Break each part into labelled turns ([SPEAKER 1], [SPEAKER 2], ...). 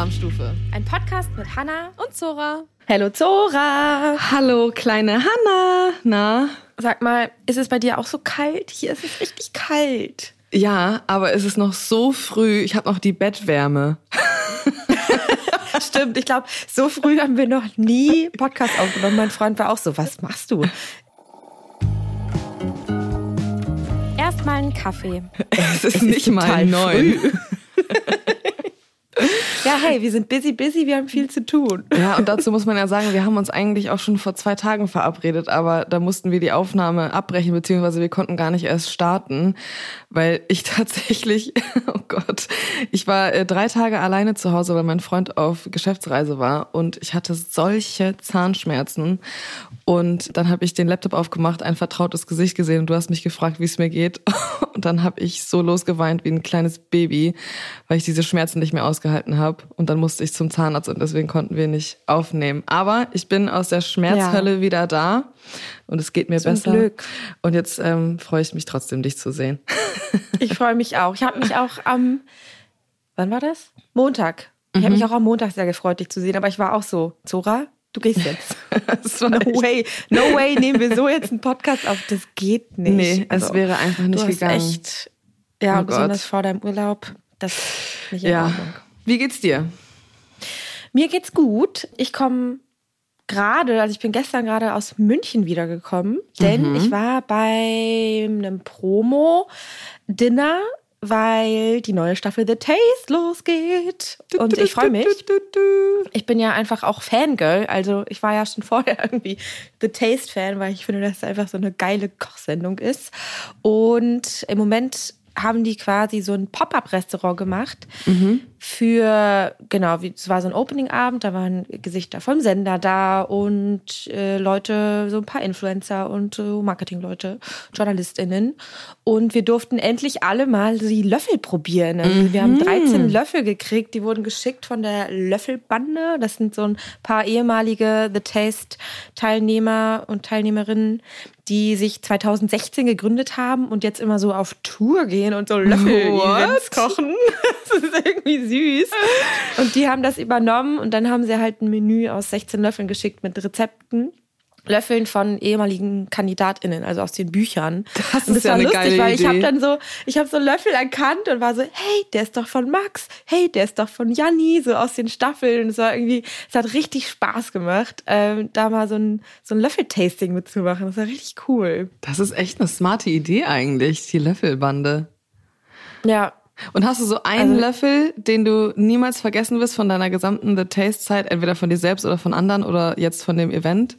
[SPEAKER 1] Alarmstufe.
[SPEAKER 2] Ein Podcast mit Hanna
[SPEAKER 1] und Zora.
[SPEAKER 2] Hallo Zora.
[SPEAKER 1] Hallo kleine Hanna. Na?
[SPEAKER 2] Sag mal, ist es bei dir auch so kalt? Hier ist es richtig kalt.
[SPEAKER 1] Ja, aber es ist noch so früh. Ich habe noch die Bettwärme.
[SPEAKER 2] Stimmt, ich glaube, so früh haben wir noch nie Podcast aufgenommen. Mein Freund war auch so, was machst du? Erstmal einen Kaffee.
[SPEAKER 1] Es ist es nicht ist mal neun.
[SPEAKER 2] Ja, hey, wir sind busy, busy, wir haben viel zu tun.
[SPEAKER 1] Ja, und dazu muss man ja sagen, wir haben uns eigentlich auch schon vor zwei Tagen verabredet, aber da mussten wir die Aufnahme abbrechen, beziehungsweise wir konnten gar nicht erst starten, weil ich tatsächlich, oh Gott, ich war äh, drei Tage alleine zu Hause, weil mein Freund auf Geschäftsreise war und ich hatte solche Zahnschmerzen und dann habe ich den Laptop aufgemacht, ein vertrautes Gesicht gesehen und du hast mich gefragt, wie es mir geht und dann habe ich so losgeweint wie ein kleines Baby, weil ich diese Schmerzen nicht mehr ausgehalten habe habe und dann musste ich zum Zahnarzt und deswegen konnten wir nicht aufnehmen. Aber ich bin aus der Schmerzhölle ja. wieder da und es geht mir zum besser. Glück. Und jetzt ähm, freue ich mich trotzdem, dich zu sehen.
[SPEAKER 2] Ich freue mich auch. Ich habe mich auch am, wann war das? Montag. Ich mhm. habe mich auch am Montag sehr gefreut, dich zu sehen, aber ich war auch so, Zora, du gehst jetzt. no way, no way, nehmen wir so jetzt einen Podcast auf. Das geht nicht.
[SPEAKER 1] Nee, also, es wäre einfach nicht du gegangen.
[SPEAKER 2] Echt, ja, oh besonders Gott. vor deinem Urlaub. Das ist nicht in ja. Ordnung.
[SPEAKER 1] Wie geht's dir?
[SPEAKER 2] Mir geht's gut. Ich komme gerade, also ich bin gestern gerade aus München wiedergekommen, denn mhm. ich war bei einem Promo-Dinner, weil die neue Staffel The Taste losgeht. Und ich freue mich. Ich bin ja einfach auch Fangirl. Also ich war ja schon vorher irgendwie The Taste-Fan, weil ich finde, dass es einfach so eine geile Kochsendung ist. Und im Moment haben die quasi so ein Pop-up-Restaurant gemacht mhm. Für, genau, wie, es war so ein Opening-Abend, da waren Gesichter vom Sender da und äh, Leute, so ein paar Influencer und äh, Marketing-Leute, JournalistInnen. Und wir durften endlich alle mal die Löffel probieren. Also mhm. Wir haben 13 Löffel gekriegt, die wurden geschickt von der Löffelbande. Das sind so ein paar ehemalige The Taste-Teilnehmer und Teilnehmerinnen, die sich 2016 gegründet haben und jetzt immer so auf Tour gehen und so Löffel-Events kochen. Das ist irgendwie süß. Und die haben das übernommen und dann haben sie halt ein Menü aus 16 Löffeln geschickt mit Rezepten. Löffeln von ehemaligen KandidatInnen, also aus den Büchern.
[SPEAKER 1] Das ist das ja war eine lustig, geile
[SPEAKER 2] weil
[SPEAKER 1] ich
[SPEAKER 2] habe dann so, ich habe so Löffel erkannt und war so, hey, der ist doch von Max, hey, der ist doch von Janni, so aus den Staffeln. Es war irgendwie, es hat richtig Spaß gemacht, ähm, da mal so ein, so ein Löffel-Tasting mitzumachen. Das war richtig cool.
[SPEAKER 1] Das ist echt eine smarte Idee eigentlich, die Löffelbande.
[SPEAKER 2] Ja,
[SPEAKER 1] und hast du so einen also, Löffel, den du niemals vergessen wirst von deiner gesamten The Taste Zeit, entweder von dir selbst oder von anderen oder jetzt von dem Event?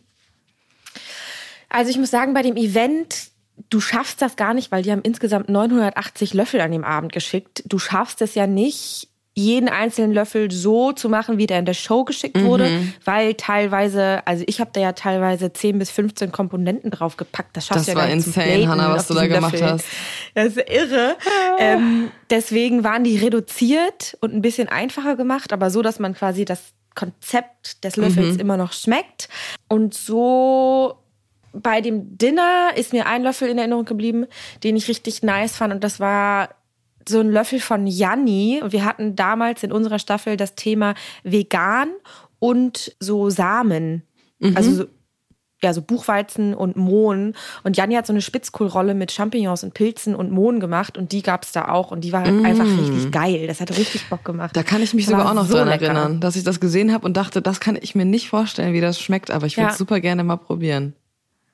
[SPEAKER 2] Also ich muss sagen, bei dem Event, du schaffst das gar nicht, weil die haben insgesamt 980 Löffel an dem Abend geschickt. Du schaffst es ja nicht, jeden einzelnen Löffel so zu machen, wie der in der Show geschickt mhm. wurde, weil teilweise, also ich habe da ja teilweise 10 bis 15 Komponenten draufgepackt. Das schaffst
[SPEAKER 1] das
[SPEAKER 2] ja
[SPEAKER 1] war insane, Hannah, was du da gemacht Löffel. hast.
[SPEAKER 2] Das ist irre. ähm, deswegen waren die reduziert und ein bisschen einfacher gemacht, aber so, dass man quasi das Konzept des Löffels mhm. immer noch schmeckt. Und so bei dem Dinner ist mir ein Löffel in Erinnerung geblieben, den ich richtig nice fand. Und das war so ein Löffel von Janni. Und wir hatten damals in unserer Staffel das Thema vegan und so Samen. Mhm. Also so, ja, so Buchweizen und Mohn. Und Janni hat so eine Spitzkohlrolle mit Champignons und Pilzen und Mohn gemacht und die gab's da auch und die war mm. einfach richtig geil. Das hat richtig Bock gemacht.
[SPEAKER 1] Da kann ich mich das sogar auch noch so dran lecker. erinnern, dass ich das gesehen habe und dachte, das kann ich mir nicht vorstellen, wie das schmeckt, aber ich würde ja. super gerne mal probieren.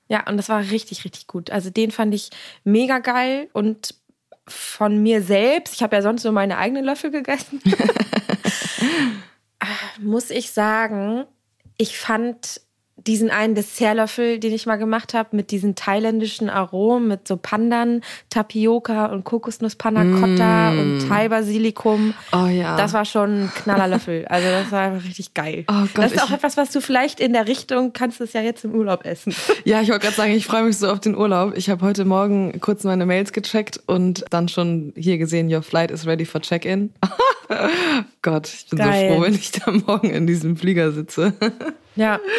[SPEAKER 2] Ja, und das war richtig, richtig gut. Also den fand ich mega geil und von mir selbst, ich habe ja sonst nur meine eigenen Löffel gegessen, muss ich sagen, ich fand diesen einen Dessertlöffel, den ich mal gemacht habe, mit diesen thailändischen Aromen, mit so Pandan, Tapioca und Kokosnuss Panna Cotta mm. und Thai-Basilikum.
[SPEAKER 1] Oh ja.
[SPEAKER 2] Das war schon ein Knallerlöffel. Also das war einfach richtig geil.
[SPEAKER 1] Oh Gott,
[SPEAKER 2] das ist auch etwas, was du vielleicht in der Richtung, kannst es ja jetzt im Urlaub essen.
[SPEAKER 1] Ja, ich wollte gerade sagen, ich freue mich so auf den Urlaub. Ich habe heute Morgen kurz meine Mails gecheckt und dann schon hier gesehen, your flight is ready for check-in. Gott, ich bin geil. so froh, wenn ich da morgen in diesem Flieger sitze.
[SPEAKER 2] Ja.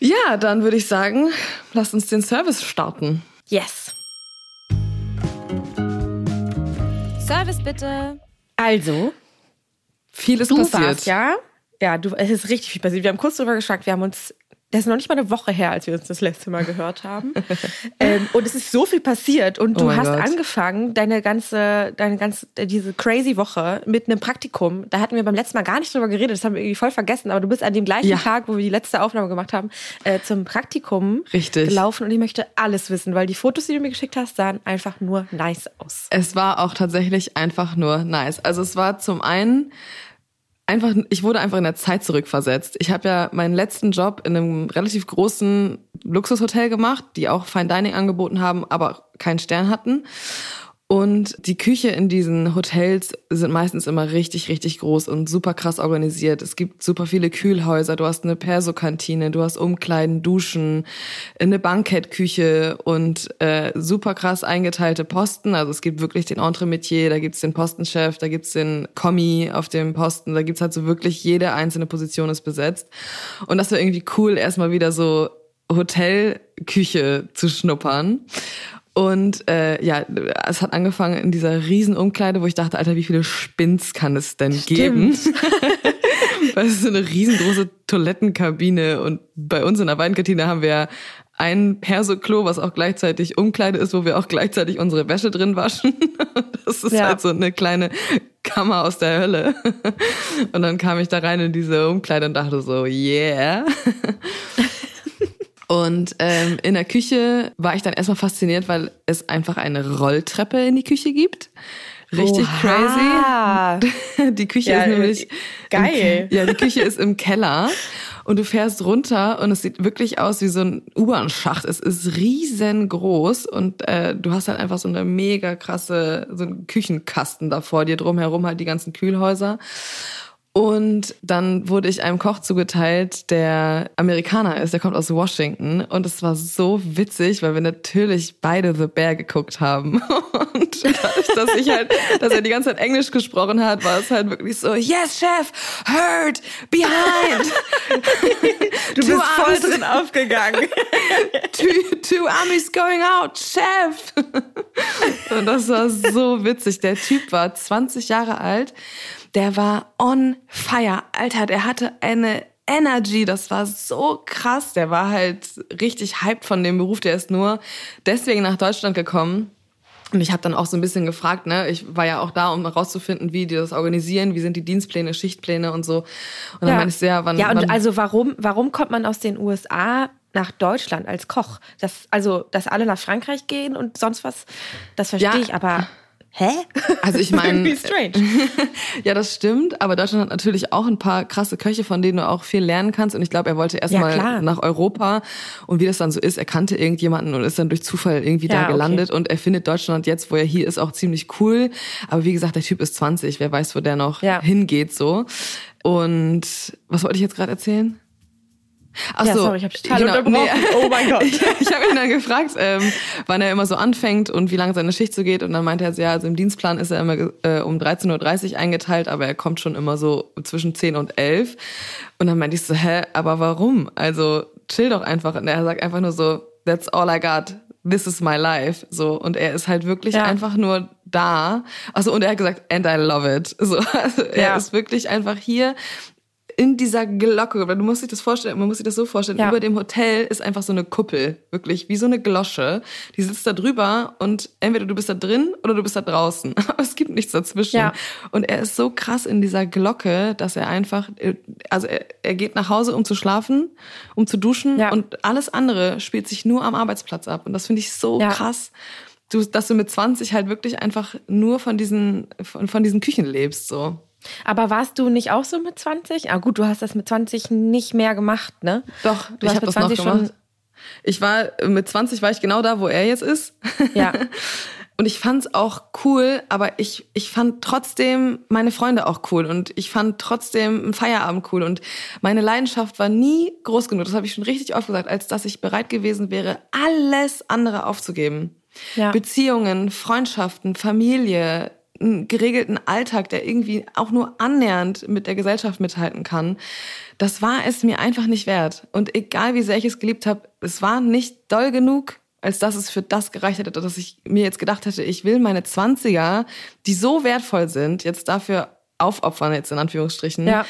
[SPEAKER 1] Ja, dann würde ich sagen, lass uns den Service starten.
[SPEAKER 2] Yes.
[SPEAKER 1] Service bitte.
[SPEAKER 2] Also,
[SPEAKER 1] Vieles
[SPEAKER 2] du
[SPEAKER 1] passiert.
[SPEAKER 2] Warst, ja, ja, du, es ist richtig viel passiert. Wir haben kurz drüber geschnackt, wir haben uns das ist noch nicht mal eine Woche her, als wir uns das letzte Mal gehört haben. ähm, und es ist so viel passiert und
[SPEAKER 1] Oh
[SPEAKER 2] du
[SPEAKER 1] mein
[SPEAKER 2] hast
[SPEAKER 1] Gott.
[SPEAKER 2] angefangen, deine ganze, deine ganze, diese crazy Woche mit einem Praktikum. Da hatten wir beim letzten Mal gar nicht drüber geredet, das haben wir irgendwie voll vergessen, aber du bist an dem gleichen
[SPEAKER 1] Ja.
[SPEAKER 2] Tag, wo wir die letzte Aufnahme gemacht haben, äh, zum Praktikum
[SPEAKER 1] Richtig.
[SPEAKER 2] gelaufen und ich möchte alles wissen, weil die Fotos, die du mir geschickt hast, sahen einfach nur nice aus.
[SPEAKER 1] Es war auch tatsächlich einfach nur nice. Also es war zum einen einfach, ich wurde einfach in der Zeit zurückversetzt. Ich habe ja meinen letzten Job in einem relativ großen Luxushotel gemacht, die auch Fine Dining angeboten haben, aber keinen Stern hatten. Und die Küche in diesen Hotels sind meistens immer richtig, richtig groß und super krass organisiert. Es gibt super viele Kühlhäuser. Du hast eine Perso-Kantine, du hast Umkleiden, Duschen, eine Bankettküche und äh, super krass eingeteilte Posten. Also es gibt wirklich den Entremetier, da gibt's den Postenchef, da gibt's den Kommi auf dem Posten, da gibt's halt so wirklich jede einzelne Position ist besetzt. Und das war irgendwie cool, erstmal wieder so Hotelküche zu schnuppern. Und äh, ja, es hat angefangen in dieser riesen Umkleide, wo ich dachte, Alter, wie viele Spins kann es denn geben? Weil es ist so eine riesengroße Toilettenkabine und bei uns in der Weinkantine haben wir ein Perso-Klo, was auch gleichzeitig Umkleide ist, wo wir auch gleichzeitig unsere Wäsche drin waschen. Das ist
[SPEAKER 2] Ja.
[SPEAKER 1] halt so eine kleine Kammer aus der Hölle. Und dann kam ich da rein in diese Umkleide und dachte so, yeah. Und ähm, in der Küche war ich dann erstmal fasziniert, weil es einfach eine Rolltreppe in die Küche gibt. Richtig
[SPEAKER 2] Oha.
[SPEAKER 1] crazy. Die Küche
[SPEAKER 2] Ja,
[SPEAKER 1] ist nämlich
[SPEAKER 2] geil.
[SPEAKER 1] Im, ja, die Küche ist im Keller und du fährst runter und es sieht wirklich aus wie so ein U-Bahn-Schacht. Es ist riesengroß und äh, du hast halt einfach so eine mega krasse so einen Küchenkasten da vor dir drumherum halt die ganzen Kühlhäuser. Und dann wurde ich einem Koch zugeteilt, der Amerikaner ist, der kommt aus Washington. Und es war so witzig, weil wir natürlich beide The Bear geguckt haben. Und dadurch, dass ich halt, dass er die ganze Zeit Englisch gesprochen hat, war es halt wirklich so, yes, Chef, heard, behind.
[SPEAKER 2] Du
[SPEAKER 1] Two
[SPEAKER 2] bist voll drin aufgegangen.
[SPEAKER 1] two, two armies going out, Chef. Und das war so witzig. Der Typ war 20 Jahre alt. Der war on fire. Alter, der hatte eine Energy, das war so krass. Der war halt richtig hyped von dem Beruf. Der ist nur deswegen nach Deutschland gekommen. Und ich habe dann auch so ein bisschen gefragt, ne? Ich war ja auch da, um herauszufinden, wie die das organisieren, wie sind die Dienstpläne, Schichtpläne und so. Und dann meinte ich so, ja, wann,
[SPEAKER 2] ja, und
[SPEAKER 1] wann
[SPEAKER 2] also warum, warum kommt man aus den USA nach Deutschland als Koch? Das, also, dass alle nach Frankreich gehen und sonst was, das verstehe
[SPEAKER 1] Ja.
[SPEAKER 2] ich, aber hä?
[SPEAKER 1] Also ich meine, ja, das stimmt, aber Deutschland hat natürlich auch ein paar krasse Köche, von denen du auch viel lernen kannst. Und ich glaube, er wollte erstmal
[SPEAKER 2] klar.
[SPEAKER 1] nach Europa und wie das dann so ist, er kannte irgendjemanden und ist dann durch Zufall irgendwie
[SPEAKER 2] Ja,
[SPEAKER 1] da
[SPEAKER 2] okay.
[SPEAKER 1] gelandet und er findet Deutschland jetzt, wo er hier ist, auch ziemlich cool. Aber wie gesagt, der Typ ist 20, wer weiß, wo der noch
[SPEAKER 2] Ja.
[SPEAKER 1] hingeht so. Und was wollte ich jetzt gerade erzählen? Ach
[SPEAKER 2] Ja,
[SPEAKER 1] so,
[SPEAKER 2] sorry, ich hab dich total unterbrochen. Oh mein Gott.
[SPEAKER 1] Ich, ich habe ihn dann gefragt, ähm, wann er immer so anfängt und wie lange seine Schicht so geht. Und dann meinte er, ja, also im Dienstplan ist er immer äh, um 13.30 Uhr eingeteilt, aber er kommt schon immer so zwischen 10 und 11. Und dann meinte ich so, hä, aber warum? Also chill doch einfach. Und er sagt einfach nur so, that's all I got. This is my life. So. Und er ist halt wirklich
[SPEAKER 2] Ja.
[SPEAKER 1] einfach nur da. Also, und er hat gesagt, and I love it. So. Also, er
[SPEAKER 2] Ja.
[SPEAKER 1] ist wirklich einfach hier in dieser Glocke, weil du musst dich das vorstellen, man muss sich das so vorstellen,
[SPEAKER 2] Ja.
[SPEAKER 1] über dem Hotel ist einfach so eine Kuppel, wirklich wie so eine Glosche. Die sitzt da drüber und entweder du bist da drin oder du bist da draußen. Aber es gibt nichts dazwischen.
[SPEAKER 2] Ja.
[SPEAKER 1] Und er ist so krass in dieser Glocke, dass er einfach, also er, er geht nach Hause, um zu schlafen, um zu duschen
[SPEAKER 2] Ja.
[SPEAKER 1] und alles andere spielt sich nur am Arbeitsplatz ab. Und das finde ich so krass. Du, dass du mit 20 halt wirklich einfach nur von diesen, von, von diesen Küchen lebst, so.
[SPEAKER 2] Aber warst du nicht auch so mit 20? Ah gut, du hast das mit 20 nicht mehr gemacht, ne?
[SPEAKER 1] Doch,
[SPEAKER 2] Du
[SPEAKER 1] ich
[SPEAKER 2] hast
[SPEAKER 1] habe
[SPEAKER 2] mit
[SPEAKER 1] das noch
[SPEAKER 2] 20 schon-
[SPEAKER 1] gemacht. Ich war mit 20 war ich genau da, wo er jetzt ist.
[SPEAKER 2] Ja.
[SPEAKER 1] Und ich fand's auch cool, aber ich ich fand trotzdem meine Freunde auch cool und ich fand trotzdem einen Feierabend cool und meine Leidenschaft war nie groß genug. Das habe ich schon richtig oft gesagt, als dass ich bereit gewesen wäre, alles andere aufzugeben.
[SPEAKER 2] Ja.
[SPEAKER 1] Beziehungen, Freundschaften, Familie, einen geregelten Alltag, der irgendwie auch nur annähernd mit der Gesellschaft mithalten kann, das war es mir einfach nicht wert. Und egal wie sehr ich es geliebt habe, es war nicht doll genug, als dass es für das gereicht hätte, dass ich mir jetzt gedacht hätte, ich will meine Zwanziger, die so wertvoll sind, jetzt dafür aufopfern jetzt in Anführungsstrichen.
[SPEAKER 2] Ja.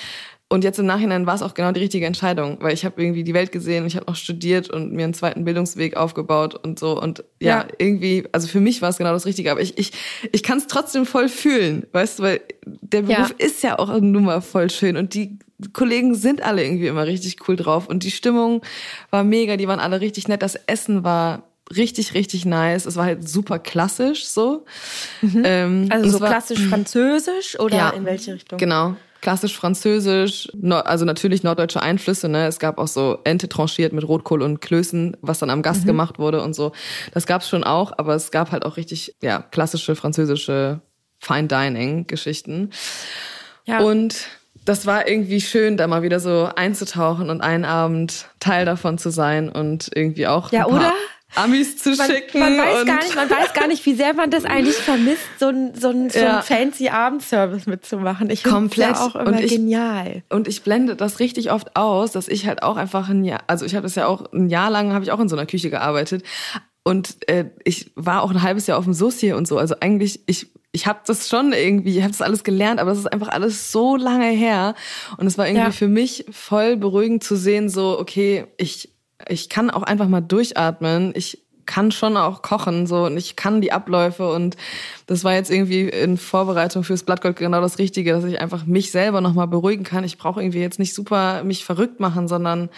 [SPEAKER 1] Und jetzt im Nachhinein war es auch genau die richtige Entscheidung, weil ich habe irgendwie die Welt gesehen, ich habe noch studiert und mir einen zweiten Bildungsweg aufgebaut und so. Und ja,
[SPEAKER 2] Ja.
[SPEAKER 1] irgendwie, also für mich war es genau das Richtige, aber ich, ich, ich kann es trotzdem voll fühlen, weißt du, weil der Beruf
[SPEAKER 2] Ja.
[SPEAKER 1] ist ja auch nun mal voll schön und die Kollegen sind alle irgendwie immer richtig cool drauf und die Stimmung war mega, die waren alle richtig nett, das Essen war richtig, richtig nice, es war halt super klassisch so. Ähm,
[SPEAKER 2] Also so klassisch französisch oder
[SPEAKER 1] Ja.
[SPEAKER 2] in welche Richtung?
[SPEAKER 1] Genau. Klassisch französisch, also natürlich norddeutsche Einflüsse. Ne? Es gab auch so Ente tranchiert mit Rotkohl und Klößen, was dann am Gast gemacht wurde und so. Das gab's schon auch, aber es gab halt auch richtig ja klassische französische Fine Dining Geschichten.
[SPEAKER 2] Ja.
[SPEAKER 1] Und das war irgendwie schön, da mal wieder so einzutauchen und einen Abend Teil davon zu sein und irgendwie auch
[SPEAKER 2] Ja, oder?
[SPEAKER 1] Amis zu
[SPEAKER 2] man,
[SPEAKER 1] schicken.
[SPEAKER 2] man weiß gar nicht, man weiß gar nicht, wie sehr man das eigentlich vermisst, so ein, so ein, so
[SPEAKER 1] Ja.
[SPEAKER 2] ein fancy Abendservice mitzumachen. Ich finde
[SPEAKER 1] Komplett.
[SPEAKER 2] ja auch immer
[SPEAKER 1] Und ich-
[SPEAKER 2] genial.
[SPEAKER 1] Und ich blende das richtig oft aus, dass ich halt auch einfach ein Jahr, also ich habe das ja auch ein Jahr lang, habe ich auch in so einer Küche gearbeitet. Und äh, ich war auch ein halbes Jahr auf dem Saucier und so. Also eigentlich, ich, ich habe das schon irgendwie, ich habe das alles gelernt, aber das ist einfach alles so lange her. Und es war irgendwie
[SPEAKER 2] Ja.
[SPEAKER 1] für mich voll beruhigend zu sehen, so, okay, ich, ich kann auch einfach mal durchatmen. Ich kann schon auch kochen so und ich kann die Abläufe und das war jetzt irgendwie in Vorbereitung fürs Blattgold genau das Richtige, dass ich einfach mich selber nochmal beruhigen kann. Ich brauche irgendwie jetzt nicht super mich verrückt machen, sondern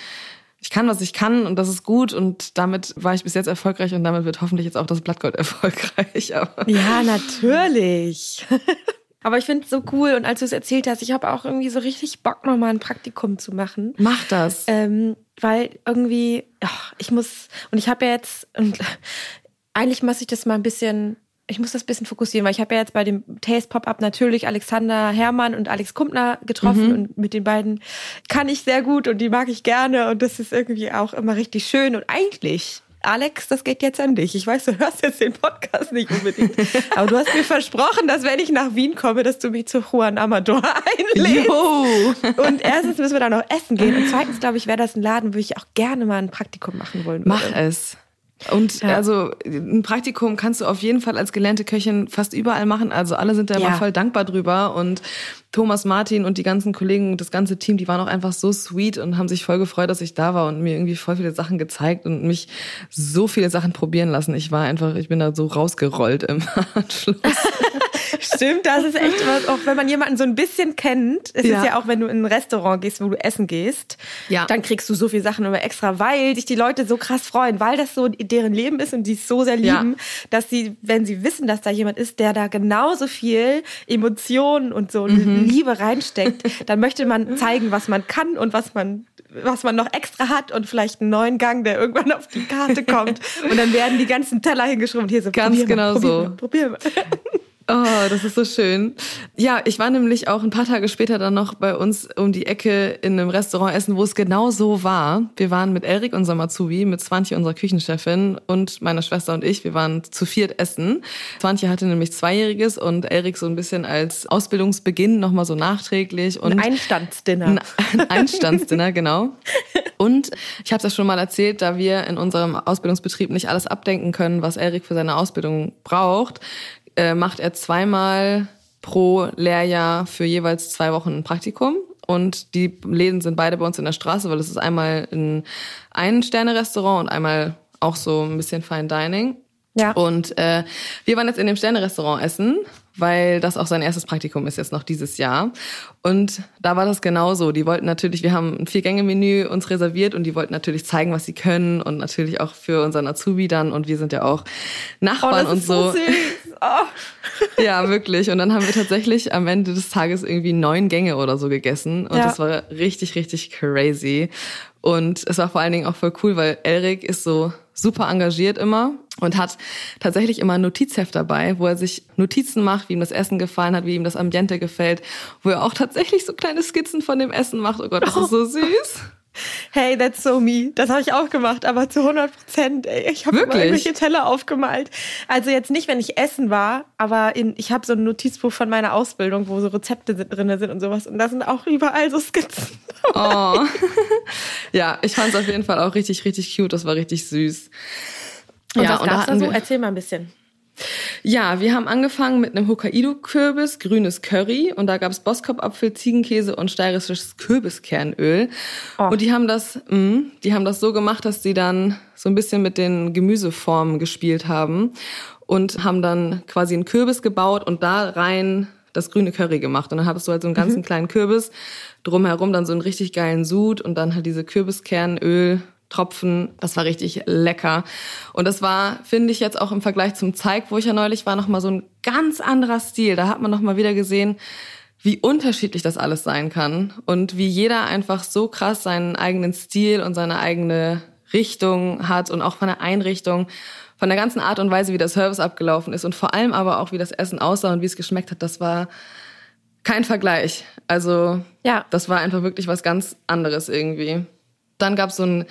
[SPEAKER 1] ich kann, was ich kann und das ist gut und damit war ich bis jetzt erfolgreich und damit wird hoffentlich jetzt auch das Blattgold erfolgreich. Aber
[SPEAKER 2] Ja, natürlich. Aber ich finde es so cool und als du es erzählt hast, ich habe auch irgendwie so richtig Bock, nochmal ein Praktikum zu machen.
[SPEAKER 1] mach das.
[SPEAKER 2] Ähm, weil irgendwie, ach, ich muss, und ich habe ja jetzt, und eigentlich muss ich das mal ein bisschen, ich muss das ein bisschen fokussieren, weil ich habe ja jetzt bei dem Taste Pop-Up natürlich Alexander Herrmann und Alex Kumpner getroffen und mit den beiden kann ich sehr gut und die mag ich gerne und das ist irgendwie auch immer richtig schön und eigentlich. Alex, das geht jetzt an dich. Ich weiß, du hörst jetzt den Podcast nicht unbedingt. Aber du hast mir versprochen, dass wenn ich nach Wien komme, dass du mich zu Juan Amador einlädst.
[SPEAKER 1] Jo.
[SPEAKER 2] Und erstens müssen wir da noch essen gehen. Und zweitens, glaube ich, wäre das ein Laden, wo ich auch gerne mal ein Praktikum machen wollen würde.
[SPEAKER 1] Mach es. Und
[SPEAKER 2] Ja.
[SPEAKER 1] also ein Praktikum kannst du auf jeden Fall als gelernte Köchin fast überall machen. Also alle sind da
[SPEAKER 2] Ja.
[SPEAKER 1] immer voll dankbar drüber. Und Thomas Martin und die ganzen Kollegen und das ganze Team, die waren auch einfach so sweet und haben sich voll gefreut, dass ich da war und mir irgendwie voll viele Sachen gezeigt und mich so viele Sachen probieren lassen. Ich war einfach, ich bin da so rausgerollt im Anschluss.
[SPEAKER 2] Stimmt, das ist echt was, auch wenn man jemanden so ein bisschen kennt. Es
[SPEAKER 1] Ja.
[SPEAKER 2] ist ja auch, wenn du in ein Restaurant gehst, wo du essen gehst,
[SPEAKER 1] Ja.
[SPEAKER 2] dann kriegst du so viele Sachen immer extra, weil sich die Leute so krass freuen, weil das so deren Leben ist und die es so sehr
[SPEAKER 1] Ja.
[SPEAKER 2] lieben, dass sie, wenn sie wissen, dass da jemand ist, der da genauso viel Emotionen und so
[SPEAKER 1] Mhm.
[SPEAKER 2] Liebe reinsteckt, dann möchte man zeigen, was man kann und was man was man noch extra hat und vielleicht einen neuen Gang, der irgendwann auf die Karte kommt. Und dann werden die ganzen Teller hingeschrieben und hier so,
[SPEAKER 1] Ganz genau
[SPEAKER 2] mal, probier
[SPEAKER 1] so.
[SPEAKER 2] Mal, probier mal.
[SPEAKER 1] Oh, das ist so schön. Ja, ich war nämlich auch ein paar Tage später dann noch bei uns um die Ecke in einem Restaurant essen, wo es genau so war. Wir waren mit Erik, unserem Azubi, mit Swantje, unserer Küchenchefin und meiner Schwester und ich. Wir waren zu viert essen. Swantje hatte nämlich Zweijähriges und Erik so ein bisschen als Ausbildungsbeginn nochmal so nachträglich. Und
[SPEAKER 2] Ein Einstandsdinner.
[SPEAKER 1] ein, ein Einstandsdinner, genau. Und ich habe das schon mal erzählt, da wir in unserem Ausbildungsbetrieb nicht alles abdenken können, was Erik für seine Ausbildung braucht, äh, macht er zweimal pro Lehrjahr für jeweils zwei Wochen ein Praktikum. Und die Läden sind beide bei uns in der Straße, weil es ist einmal ein Ein-Sterne-Restaurant und einmal auch so ein bisschen Fine Dining.
[SPEAKER 2] Ja.
[SPEAKER 1] Und äh, wir waren jetzt in dem Sterne-Restaurant essen, weil das auch sein erstes Praktikum ist jetzt noch dieses Jahr. Und da war das genauso. Die wollten natürlich, wir haben ein Vier-Gänge-Menü uns reserviert und die wollten natürlich zeigen, was sie können und natürlich auch für unseren Azubi dann. Und wir sind ja auch
[SPEAKER 2] Oh,
[SPEAKER 1] Nachbarn
[SPEAKER 2] das
[SPEAKER 1] und
[SPEAKER 2] so, süß. Oh.
[SPEAKER 1] ja, wirklich. Und dann haben wir tatsächlich am Ende des Tages irgendwie neun Gänge oder so gegessen. Und
[SPEAKER 2] Ja.
[SPEAKER 1] das war richtig, richtig crazy. Und es war vor allen Dingen auch voll cool, weil Elric ist so super engagiert immer und hat tatsächlich immer ein Notizheft dabei, wo er sich Notizen macht, wie ihm das Essen gefallen hat, wie ihm das Ambiente gefällt, wo er auch tatsächlich so kleine Skizzen von dem Essen macht. Oh Gott, das ist so süß.
[SPEAKER 2] Hey, that's so me. Das habe ich auch gemacht, aber zu 100 Prozent. Ich habe irgendwelche Teller aufgemalt. Also jetzt nicht, wenn ich essen war, aber in, ich habe so ein Notizbuch von meiner Ausbildung, wo so Rezepte drin sind und sowas. Und da sind auch überall so Skizzen.
[SPEAKER 1] Oh. ja, ich fand es auf jeden Fall auch richtig, richtig cute. Das war richtig süß.
[SPEAKER 2] Und
[SPEAKER 1] ja,
[SPEAKER 2] was gab's da so?
[SPEAKER 1] wir-
[SPEAKER 2] Erzähl mal ein bisschen.
[SPEAKER 1] Ja, wir haben angefangen mit einem Hokkaido-Kürbis, grünes Curry und da gab es Boskop-Apfel, Ziegenkäse und steirisches Kürbiskernöl. Oh. Und die haben das, mh, die haben das so gemacht, dass sie dann so ein bisschen mit den Gemüseformen gespielt haben und haben dann quasi einen Kürbis gebaut und da rein das grüne Curry gemacht. Und dann hattest du halt so einen ganzen mhm. kleinen Kürbis, drumherum dann so einen richtig geilen Sud und dann halt diese Kürbiskernöl Tropfen. Das war richtig lecker. Und das war, finde ich jetzt auch im Vergleich zum Zeig, wo ich ja neulich war, nochmal so ein ganz anderer Stil. Da hat man nochmal wieder gesehen, wie unterschiedlich das alles sein kann und wie jeder einfach so krass seinen eigenen Stil und seine eigene Richtung hat und auch von der Einrichtung, von der ganzen Art und Weise, wie der Service abgelaufen ist und vor allem aber auch, wie das Essen aussah und wie es geschmeckt hat, das war kein Vergleich. Also ja. das war einfach wirklich was ganz anderes irgendwie. Dann gab es so ein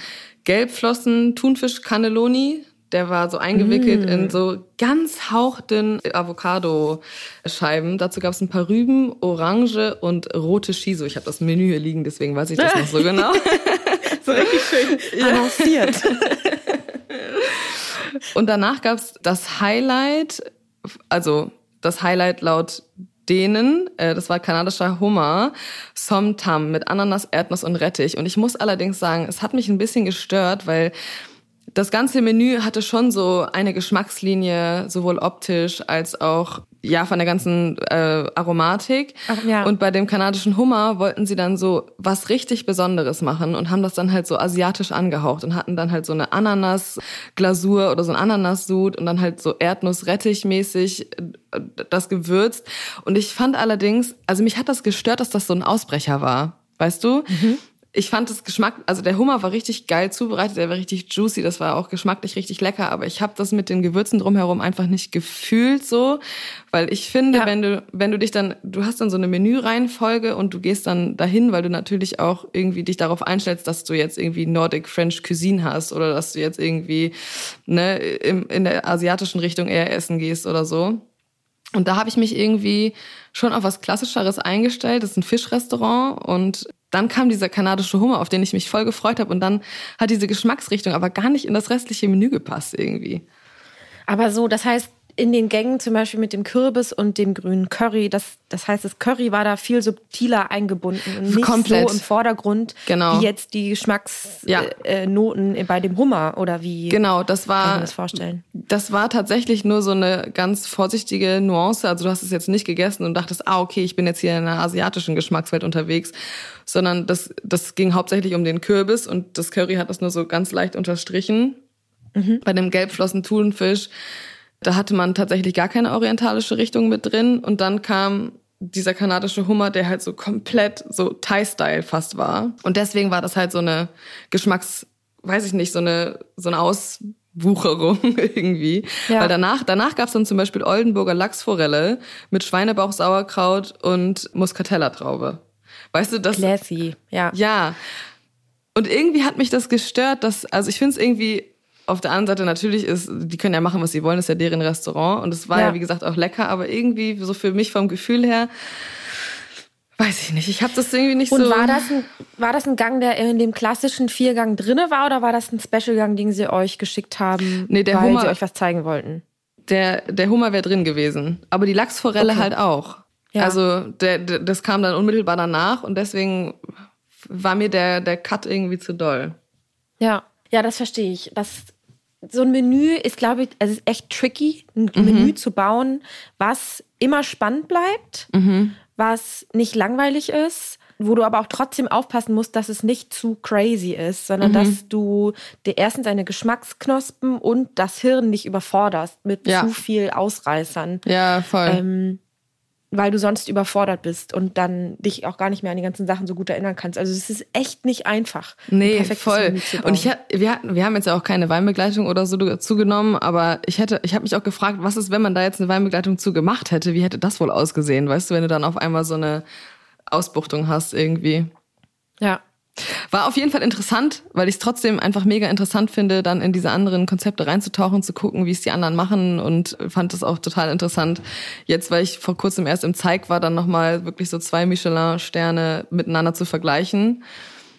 [SPEAKER 1] Gelbflossen Thunfisch Cannelloni. Der war so eingewickelt mm. in so ganz hauchdünn Avocado-Scheiben. Dazu gab es ein paar Rüben, Orange und rote Shiso. Ich habe das Menü hier liegen, deswegen weiß ich das noch so genau.
[SPEAKER 2] so richtig schön annonciert.
[SPEAKER 1] und danach gab es das Highlight, also das Highlight laut denen, äh, das war kanadischer Hummer, Som Tam mit Ananas, Erdnuss und Rettich. Und ich muss allerdings sagen, es hat mich ein bisschen gestört, weil das ganze Menü hatte schon so eine Geschmackslinie, sowohl optisch als auch ja von der ganzen äh, Aromatik. Ach, ja. Und bei dem kanadischen Hummer wollten sie dann so was richtig Besonderes machen und haben das dann halt so asiatisch angehaucht und hatten dann halt so eine Ananas-Glasur oder so ein Ananassud und dann halt so Erdnuss-Rettich-mäßig äh, das gewürzt. Und ich fand allerdings, also mich hat das gestört, dass das so ein Ausbrecher war. Weißt du? Mhm ich fand das Geschmack, also der Hummer war richtig geil zubereitet, der war richtig juicy, das war auch geschmacklich richtig lecker, aber ich habe das mit den Gewürzen drumherum einfach nicht gefühlt so, weil ich finde, ja. wenn du wenn du dich dann du hast dann so eine Menüreihenfolge und du gehst dann dahin, weil du natürlich auch irgendwie dich darauf einstellst, dass du jetzt irgendwie Nordic French Cuisine hast oder dass du jetzt irgendwie ne im, in der asiatischen Richtung eher essen gehst oder so. Und da habe ich mich irgendwie schon auf was Klassischeres eingestellt. Das ist ein Fischrestaurant und dann kam dieser kanadische Hummer, auf den ich mich voll gefreut habe. Und dann hat diese Geschmacksrichtung aber gar nicht in das restliche Menü gepasst irgendwie.
[SPEAKER 2] Aber so, das heißt, in den Gängen zum Beispiel mit dem Kürbis und dem grünen Curry, das, das heißt, das Curry war da viel subtiler eingebunden und nicht Komplett. so im Vordergrund genau. wie jetzt die Geschmacksnoten ja. äh, bei dem Hummer oder wie
[SPEAKER 1] genau das war
[SPEAKER 2] kann man das vorstellen
[SPEAKER 1] das war tatsächlich nur so eine ganz vorsichtige Nuance also du hast es jetzt nicht gegessen und dachtest ah okay ich bin jetzt hier in einer asiatischen Geschmackswelt unterwegs sondern das das ging hauptsächlich um den Kürbis und das Curry hat das nur so ganz leicht unterstrichen mhm. bei dem gelbflossen Thunfisch da hatte man tatsächlich gar keine orientalische Richtung mit drin. Und dann kam dieser kanadische Hummer, der halt so komplett so Thai-Style fast war. Und deswegen war das halt so eine Geschmacks, weiß ich nicht, so eine, so eine Auswucherung irgendwie. Ja. Weil danach, danach gab's dann zum Beispiel Oldenburger Lachsforelle mit Schweinebauch, Sauerkraut und Muscatella-Traube. Weißt du, das.
[SPEAKER 2] Classy, ja.
[SPEAKER 1] Ja. Und irgendwie hat mich das gestört, dass, also ich finde es irgendwie auf der anderen Seite natürlich ist, die können ja machen, was sie wollen, das ist ja deren Restaurant und es war ja. ja, wie gesagt auch lecker, aber irgendwie so für mich vom Gefühl her weiß ich nicht, ich habe das irgendwie nicht
[SPEAKER 2] und
[SPEAKER 1] so
[SPEAKER 2] Und war das ein war das ein Gang, der in dem klassischen Viergang drinne war oder war das ein Special Gang, den sie euch geschickt haben, nee, der weil Hummer, sie euch was zeigen wollten?
[SPEAKER 1] Der der Hummer wäre drin gewesen, aber die Lachsforelle okay. halt auch. Ja. Also der, der das kam dann unmittelbar danach und deswegen war mir der der Cut irgendwie zu doll.
[SPEAKER 2] Ja. Ja, das verstehe ich. Das so ein Menü ist, glaube ich, also ist echt tricky, ein mhm. Menü zu bauen, was immer spannend bleibt, mhm. was nicht langweilig ist, wo du aber auch trotzdem aufpassen musst, dass es nicht zu crazy ist, sondern mhm. dass du dir erstens deine Geschmacksknospen und das Hirn nicht überforderst mit ja. zu viel Ausreißern.
[SPEAKER 1] Ja, voll. Ähm,
[SPEAKER 2] weil du sonst überfordert bist und dann dich auch gar nicht mehr an die ganzen Sachen so gut erinnern kannst. Also es ist echt nicht einfach.
[SPEAKER 1] Nee, voll. Und ich wir hatten, wir haben jetzt ja auch keine Weinbegleitung oder so dazu genommen, aber ich hätte, ich habe mich auch gefragt, was ist, wenn man da jetzt eine Weinbegleitung zu gemacht hätte? Wie hätte das wohl ausgesehen? Weißt du, wenn du dann auf einmal so eine Ausbuchtung hast irgendwie?
[SPEAKER 2] Ja.
[SPEAKER 1] War auf jeden Fall interessant, weil ich es trotzdem einfach mega interessant finde, dann in diese anderen Konzepte reinzutauchen, zu gucken, wie es die anderen machen und fand es auch total interessant. Jetzt, weil ich vor kurzem erst im Zeig war, dann nochmal wirklich so zwei Michelin-Sterne miteinander zu vergleichen.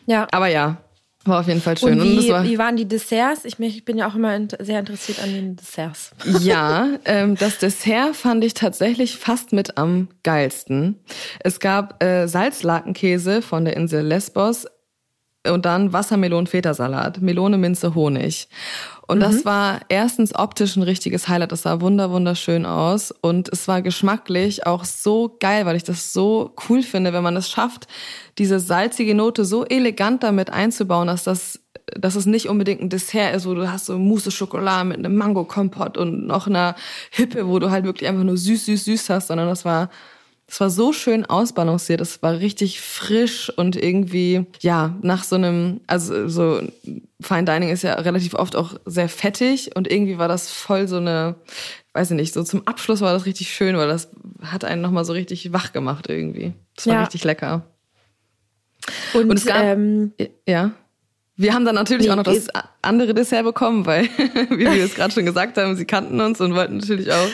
[SPEAKER 1] Ja. Aber ja, War auf jeden Fall schön.
[SPEAKER 2] Und wie,
[SPEAKER 1] Und war,
[SPEAKER 2] wie waren die Desserts? Ich, mich- ich bin ja auch immer int- sehr interessiert an den Desserts.
[SPEAKER 1] Ja, ähm, das Dessert fand ich tatsächlich fast mit am geilsten. Es gab äh, Salzlakenkäse von der Insel Lesbos und dann Wassermelonen-Feta-Salat, Melone, Minze, Honig. Und das war erstens optisch ein richtiges Highlight. Das sah wunder wunderschön aus und es war geschmacklich auch so geil, weil ich das so cool finde, wenn man es schafft, diese salzige Note so elegant damit einzubauen, dass das dass es nicht unbedingt ein Dessert ist, wo du hast so Mousse Schokolade mit einem Mango-Kompott und noch einer Hippe, wo du halt wirklich einfach nur süß, süß, süß hast, sondern das war, das war so schön ausbalanciert, das war richtig frisch und irgendwie, ja, nach so einem, also so Fine Dining ist ja relativ oft auch sehr fettig und irgendwie war das voll so eine, weiß ich nicht, so zum Abschluss war das richtig schön, weil das hat einen nochmal so richtig wach gemacht irgendwie. Das war
[SPEAKER 2] Ja.
[SPEAKER 1] richtig lecker.
[SPEAKER 2] Und,
[SPEAKER 1] Und es gab-
[SPEAKER 2] ähm,
[SPEAKER 1] Ja. Wir haben dann natürlich
[SPEAKER 2] Nee,
[SPEAKER 1] auch noch das andere Dessert bekommen, weil, wie wir es gerade schon gesagt haben, sie kannten uns und wollten natürlich auch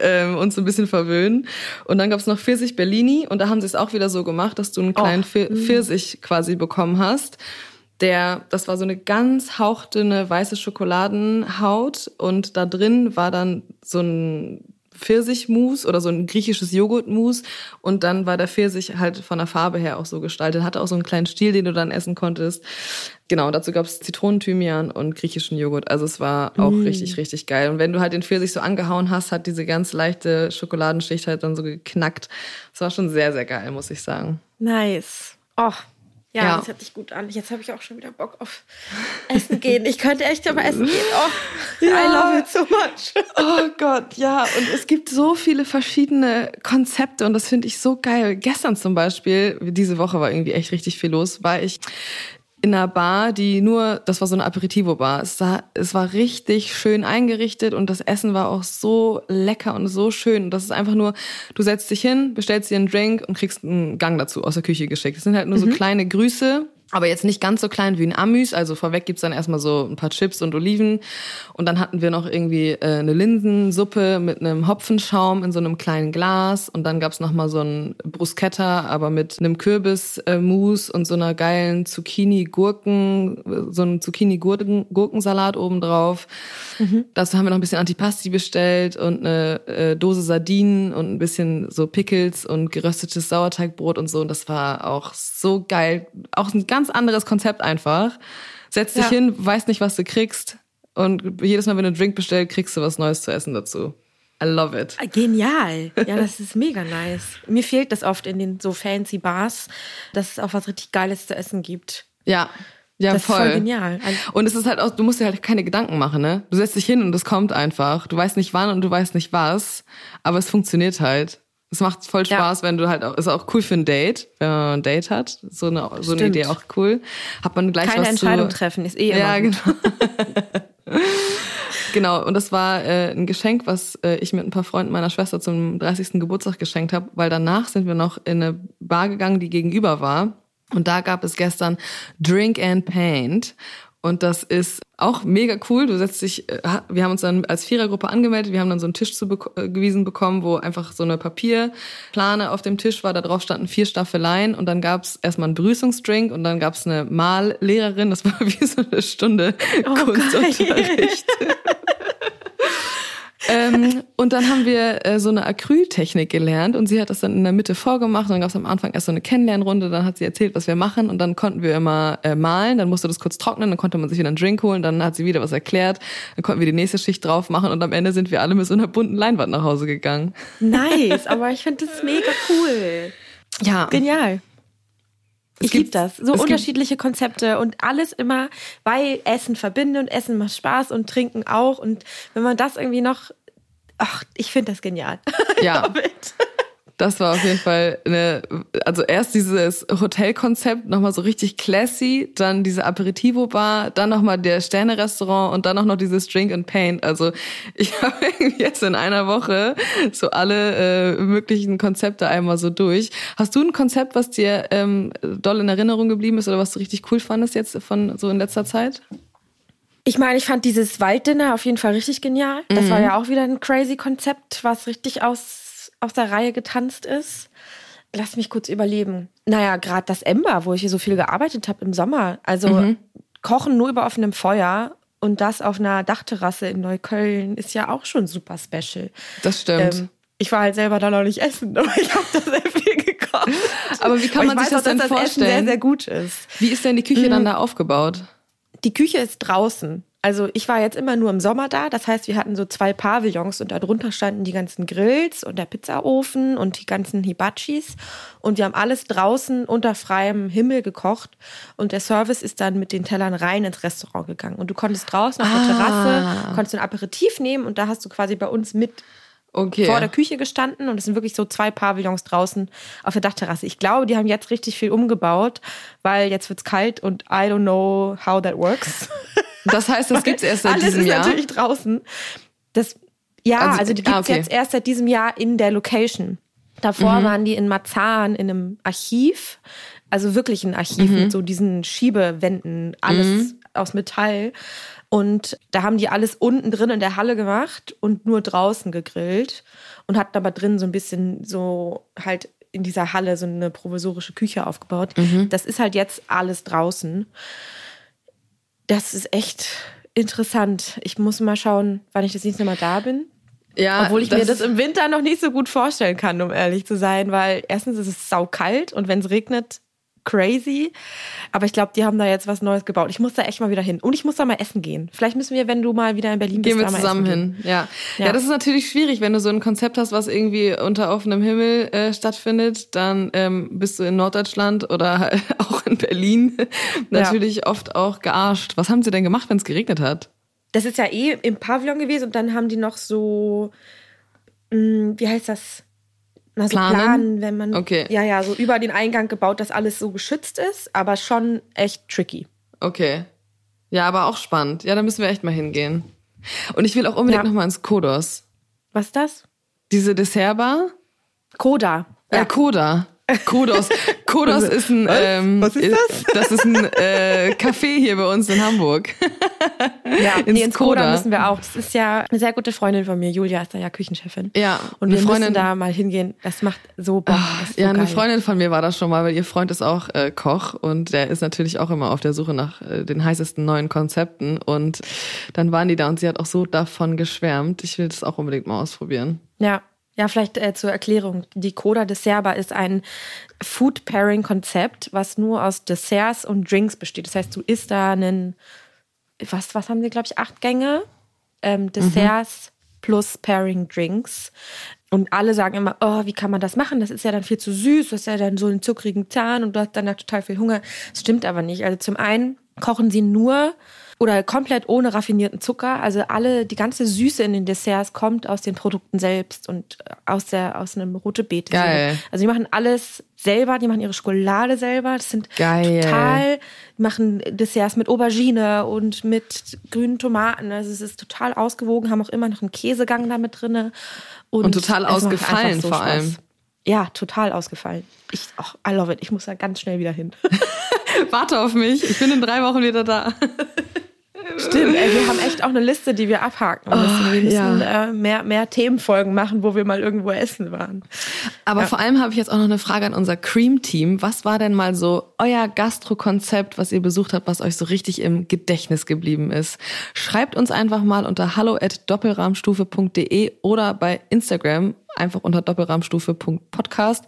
[SPEAKER 1] ähm, uns ein bisschen verwöhnen. Und dann gab es noch Pfirsich Bellini und da haben sie es auch wieder so gemacht, dass du einen kleinen Pfir Pfirsich quasi bekommen hast. Der, das war so eine ganz hauchdünne weiße Schokoladenhaut und da drin war dann so ein Pfirsichmus oder so ein griechisches Joghurtmus und dann war der Pfirsich halt von der Farbe her auch so gestaltet, hatte auch so einen kleinen Stiel, den du dann essen konntest. Genau, dazu gab es Zitronenthymian und griechischen Joghurt. Also es war auch richtig, richtig geil. Und wenn du halt den Pfirsich so angehauen hast, hat diese ganz leichte Schokoladenschicht halt dann so geknackt. Das war schon sehr, sehr geil, muss ich sagen.
[SPEAKER 2] nice. Oh, ja,
[SPEAKER 1] Ja.
[SPEAKER 2] das hört sich gut an. Jetzt habe ich auch schon wieder Bock auf Essen gehen. Ich könnte echt aber essen gehen. Oh, I love it so much.
[SPEAKER 1] Oh Gott, ja. Und es gibt so viele verschiedene Konzepte und das finde ich so geil. Gestern zum Beispiel, diese Woche war irgendwie echt richtig viel los, war ich in einer Bar, die nur, das war so eine Aperitivo-Bar. Es, sah, es war richtig schön eingerichtet und das Essen war auch so lecker und so schön. Und das ist einfach nur, du setzt dich hin, bestellst dir einen Drink und kriegst einen Gang dazu aus der Küche geschickt. Das sind halt nur so kleine Grüße, aber jetzt nicht ganz so klein wie ein Amüs. Also vorweg gibt's dann erstmal so ein paar Chips und Oliven. Und dann hatten wir noch irgendwie äh, eine Linsensuppe mit einem Hopfenschaum in so einem kleinen Glas. Und dann gab's noch mal so ein Bruschetta, aber mit einem Kürbismus und so einer geilen Zucchini-Gurken, so einem Zucchini-Gurkensalat obendrauf. Dazu haben wir noch ein bisschen Antipasti bestellt und eine äh, Dose Sardinen und ein bisschen so Pickles und geröstetes Sauerteigbrot und so. Und das war auch so geil. Auch ein ganz anderes Konzept einfach. Setz dich
[SPEAKER 2] Ja.
[SPEAKER 1] hin, weißt nicht, was du kriegst. Und jedes Mal, wenn du einen Drink bestellst, kriegst du was Neues zu essen dazu. I love it.
[SPEAKER 2] Genial. Ja, das ist mega nice. Mir fehlt das oft in den so fancy Bars, dass es auch was richtig Geiles zu essen gibt.
[SPEAKER 1] Ja. Ja,
[SPEAKER 2] Das ist
[SPEAKER 1] voll.
[SPEAKER 2] voll genial. Ein-
[SPEAKER 1] Und es ist halt auch, du musst dir halt keine Gedanken machen, ne? Du setzt dich hin und es kommt einfach. Du weißt nicht wann und du weißt nicht was, aber es funktioniert halt. Es macht voll
[SPEAKER 2] Ja.
[SPEAKER 1] Spaß, wenn du halt auch, ist auch cool für ein Date, wenn man ein Date hat. So eine, so eine. Idee auch cool. Hat man gleich
[SPEAKER 2] Keine
[SPEAKER 1] was
[SPEAKER 2] Entscheidung
[SPEAKER 1] zu,
[SPEAKER 2] treffen ist eh immer
[SPEAKER 1] Ja, genau. genau, und das war äh, ein Geschenk, was äh, ich mit ein paar Freunden meiner Schwester zum 30. Geburtstag geschenkt habe, weil danach sind wir noch in eine Bar gegangen, die gegenüber war. Und da gab es gestern Drink and Paint. Und das ist auch mega cool. Du setzt dich, äh, wir haben uns dann als Vierergruppe angemeldet, wir haben dann so einen Tisch zugewiesen bekommen, wo einfach so eine Papierplane auf dem Tisch war, da drauf standen vier Staffeleien. Und dann gab's erstmal einen Begrüßungsdrink und dann gab's eine Mallehrerin, das war wie so eine Stunde
[SPEAKER 2] Oh,
[SPEAKER 1] Kunstunterricht. ähm, und dann haben wir äh, so eine Acryltechnik gelernt und sie hat das dann in der Mitte vorgemacht und dann gab es am Anfang erst so eine Kennenlernrunde, dann hat sie erzählt, was wir machen und dann konnten wir immer äh, malen, dann musste das kurz trocknen, dann konnte man sich wieder einen Drink holen, dann hat sie wieder was erklärt, dann konnten wir die nächste Schicht drauf machen und am Ende sind wir alle mit so einer bunten Leinwand nach Hause gegangen.
[SPEAKER 2] Nice, aber ich finde das mega cool.
[SPEAKER 1] Ja,
[SPEAKER 2] Genial.
[SPEAKER 1] Es
[SPEAKER 2] Ich liebe das. So unterschiedliche Konzepte und alles immer, weil Essen verbindet und Essen macht Spaß und Trinken auch. Und wenn man das irgendwie noch, ach, ich finde das genial.
[SPEAKER 1] Ja. Das war auf jeden Fall eine, also erst dieses Hotelkonzept, nochmal so richtig classy, dann diese Aperitivo-Bar, dann nochmal der Sterne-Restaurant und dann auch noch dieses Drink and Paint. Also ich habe irgendwie jetzt in einer Woche so alle äh, möglichen Konzepte einmal so durch. Hast du ein Konzept, was dir ähm, doll in Erinnerung geblieben ist oder was du richtig cool fandest jetzt von so in letzter Zeit?
[SPEAKER 2] Ich meine, ich fand dieses Walddinner auf jeden Fall richtig genial. Das
[SPEAKER 1] Mhm.
[SPEAKER 2] war ja auch wieder ein crazy Konzept, was richtig aus, aus der Reihe getanzt ist. Lass mich kurz überleben. Naja, gerade das Ember, wo ich hier so viel gearbeitet habe im Sommer. Also
[SPEAKER 1] Mhm.
[SPEAKER 2] Kochen nur über offenem Feuer und das auf einer Dachterrasse in Neukölln ist ja auch schon super special.
[SPEAKER 1] Das stimmt. Ähm,
[SPEAKER 2] ich war halt selber da noch nicht essen, aber ich habe da sehr viel gekocht.
[SPEAKER 1] Aber wie kann man sich das auch, denn dass vorstellen? Das Essen
[SPEAKER 2] sehr, sehr gut ist.
[SPEAKER 1] Wie ist denn die Küche mhm. dann da aufgebaut?
[SPEAKER 2] Die Küche ist draußen. Also ich war jetzt immer nur im Sommer da. Das heißt, wir hatten so zwei Pavillons und darunter standen die ganzen Grills und der Pizzaofen und die ganzen Hibachis. Und wir haben alles draußen unter freiem Himmel gekocht. Und der Service ist dann mit den Tellern rein ins Restaurant gegangen. Und du konntest draußen auf der ah. Terrasse, konntest ein Aperitif nehmen und da hast du quasi bei uns mit okay. vor der Küche gestanden und es sind wirklich so zwei Pavillons draußen auf der Dachterrasse. Ich glaube, die haben jetzt richtig viel umgebaut, weil jetzt wird's kalt und I don't know how that works.
[SPEAKER 1] Das heißt, das gibt's erst seit diesem Jahr.
[SPEAKER 2] Alles ist natürlich draußen. Das, ja, also, also die gibt's ah, okay. jetzt erst seit diesem Jahr in der Location. Davor mhm. waren die in Marzahn in einem Archiv, also wirklich ein Archiv mhm. mit so diesen Schiebewänden, alles mhm. aus Metall. Und da haben die alles unten drin in der Halle gemacht und nur draußen gegrillt und hatten aber drin so ein bisschen so halt in dieser Halle so eine provisorische Küche aufgebaut. Mhm. Das ist halt jetzt alles draußen. Das ist echt interessant. Ich muss mal schauen, wann ich das nächste Mal da bin. Ja, Obwohl ich das mir das im Winter noch nicht so gut vorstellen kann, um ehrlich zu sein, weil erstens ist es saukalt und wenn es regnet, crazy. Aber ich glaube, die haben da jetzt was Neues gebaut. Ich muss da echt mal wieder hin. Und ich muss da mal essen gehen. Vielleicht müssen wir, wenn du mal wieder in Berlin
[SPEAKER 1] bist, gehen wir zusammen hin. Ja. ja. ja. das ist natürlich schwierig, wenn du so ein Konzept hast, was irgendwie unter offenem Himmel äh, stattfindet. Dann ähm, bist du in Norddeutschland oder auch in Berlin natürlich ja. oft auch gearscht. Was haben sie denn gemacht, wenn es geregnet hat?
[SPEAKER 2] Das ist ja eh im Pavillon gewesen und dann haben die noch so, mh, hm, wie heißt das? Also planen? planen, wenn man okay. ja ja so über den Eingang gebaut, dass alles so geschützt ist, aber schon echt tricky.
[SPEAKER 1] Okay. Ja, aber auch spannend. Ja, da müssen wir echt mal hingehen. Und ich will auch unbedingt ja. noch mal ins Kodos.
[SPEAKER 2] Was ist das?
[SPEAKER 1] Diese Dessertbar?
[SPEAKER 2] Koda.
[SPEAKER 1] Äh, ja. Äh, Koda. Kodos. Kodos ist ein. Ähm,
[SPEAKER 2] Was ist das?
[SPEAKER 1] Das ist ein äh, Café hier bei uns in Hamburg.
[SPEAKER 2] ja, ins, nee, ins Koda. Koda müssen wir auch. Das ist ja eine sehr gute Freundin von mir. Julia ist da ja Küchenchefin.
[SPEAKER 1] Ja.
[SPEAKER 2] Und wir Freundin, müssen da mal hingehen. Das macht so Bock.
[SPEAKER 1] So ja, geil. eine Freundin von mir war das schon mal, weil ihr Freund ist auch äh, Koch und der ist natürlich auch immer auf der Suche nach äh, den heißesten neuen Konzepten. Und dann waren die da und sie hat auch so davon geschwärmt. Ich will das auch unbedingt mal ausprobieren.
[SPEAKER 2] Ja, ja, vielleicht äh, zur Erklärung. Die Coda Dessertbar ist ein Food Pairing Konzept, was nur aus Desserts und Drinks besteht. Das heißt, du isst da einen, was, was haben sie, glaube ich, acht Gänge? Ähm, Desserts mhm. plus Pairing Drinks. Und alle sagen immer, oh, wie kann man das machen? Das ist ja dann viel zu süß, du hast ja dann so einen zuckrigen Zahn und du hast dann total viel Hunger. Das stimmt aber nicht. Also zum einen kochen sie nur oder komplett ohne raffinierten Zucker. Also alle, die ganze Süße in den Desserts kommt aus den Produkten selbst und äh, aus der, aus einem rote Beete.
[SPEAKER 1] Geil.
[SPEAKER 2] Also die machen alles selber, die machen ihre Schokolade selber. Das sind Geil. total, die machen Desserts mit Aubergine und mit grünen Tomaten. Also es ist total ausgewogen, haben auch immer noch einen Käsegang da mit drinne.
[SPEAKER 1] Und, und total ausgefallen so vor Spaß. allem.
[SPEAKER 2] Ja, total ausgefallen. Ich, oh, I love it. Ich muss da ganz schnell wieder hin.
[SPEAKER 1] Warte auf mich. Ich bin in drei Wochen wieder da.
[SPEAKER 2] Stimmt, ey, wir haben echt auch eine Liste, die wir abhaken müssen. Oh, wir müssen ja. äh, mehr, mehr Themenfolgen machen, wo wir mal irgendwo essen waren.
[SPEAKER 1] Aber ja. vor allem habe ich jetzt auch noch eine Frage an unser Cream-Team. Was war denn mal so euer Gastro-Konzept, was ihr besucht habt, was euch so richtig im Gedächtnis geblieben ist? Schreibt uns einfach mal unter hallo at doppelrahmstufe.de oder bei Instagram einfach unter doppelrahmstufe.podcast.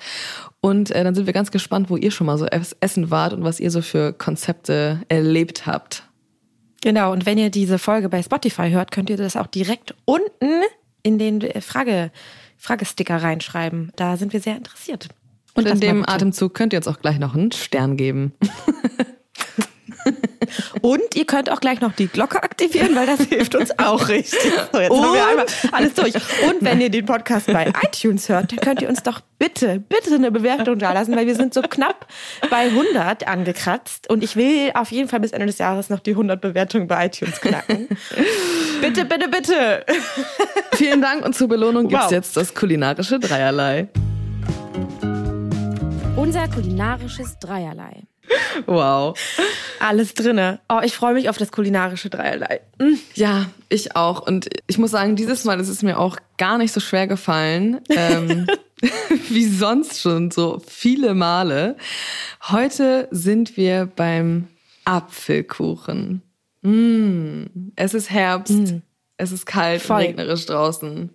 [SPEAKER 1] Und äh, dann sind wir ganz gespannt, wo ihr schon mal so essen wart und was ihr so für Konzepte erlebt habt.
[SPEAKER 2] Genau, und wenn ihr diese Folge bei Spotify hört, könnt ihr das auch direkt unten in den Frage, Fragesticker reinschreiben. Da sind wir sehr interessiert.
[SPEAKER 1] Und in dem Atemzug könnt ihr uns auch gleich noch einen Stern geben.
[SPEAKER 2] Und ihr könnt auch gleich noch die Glocke aktivieren, weil das hilft uns auch richtig. So, jetzt Und? haben wir einmal alles durch. Und wenn ihr den Podcast bei iTunes hört, dann könnt ihr uns doch bitte, bitte eine Bewertung da lassen, weil wir sind so knapp bei 100 angekratzt. Und ich will auf jeden Fall bis Ende des Jahres noch die 100 Bewertungen bei iTunes knacken. bitte, bitte, bitte.
[SPEAKER 1] Vielen Dank und zur Belohnung wow. gibt's jetzt das kulinarische Dreierlei.
[SPEAKER 2] Unser kulinarisches Dreierlei.
[SPEAKER 1] Wow.
[SPEAKER 2] Alles drinne. Oh, ich freue mich auf das kulinarische Dreierlei.
[SPEAKER 1] Mm. Ja, ich auch. Und ich muss sagen, dieses Mal ist es mir auch gar nicht so schwer gefallen. Ähm, wie sonst schon so viele Male. Heute sind wir beim Apfelkuchen. Mm. Es ist Herbst. Mm. Es ist kalt Voll. und regnerisch draußen.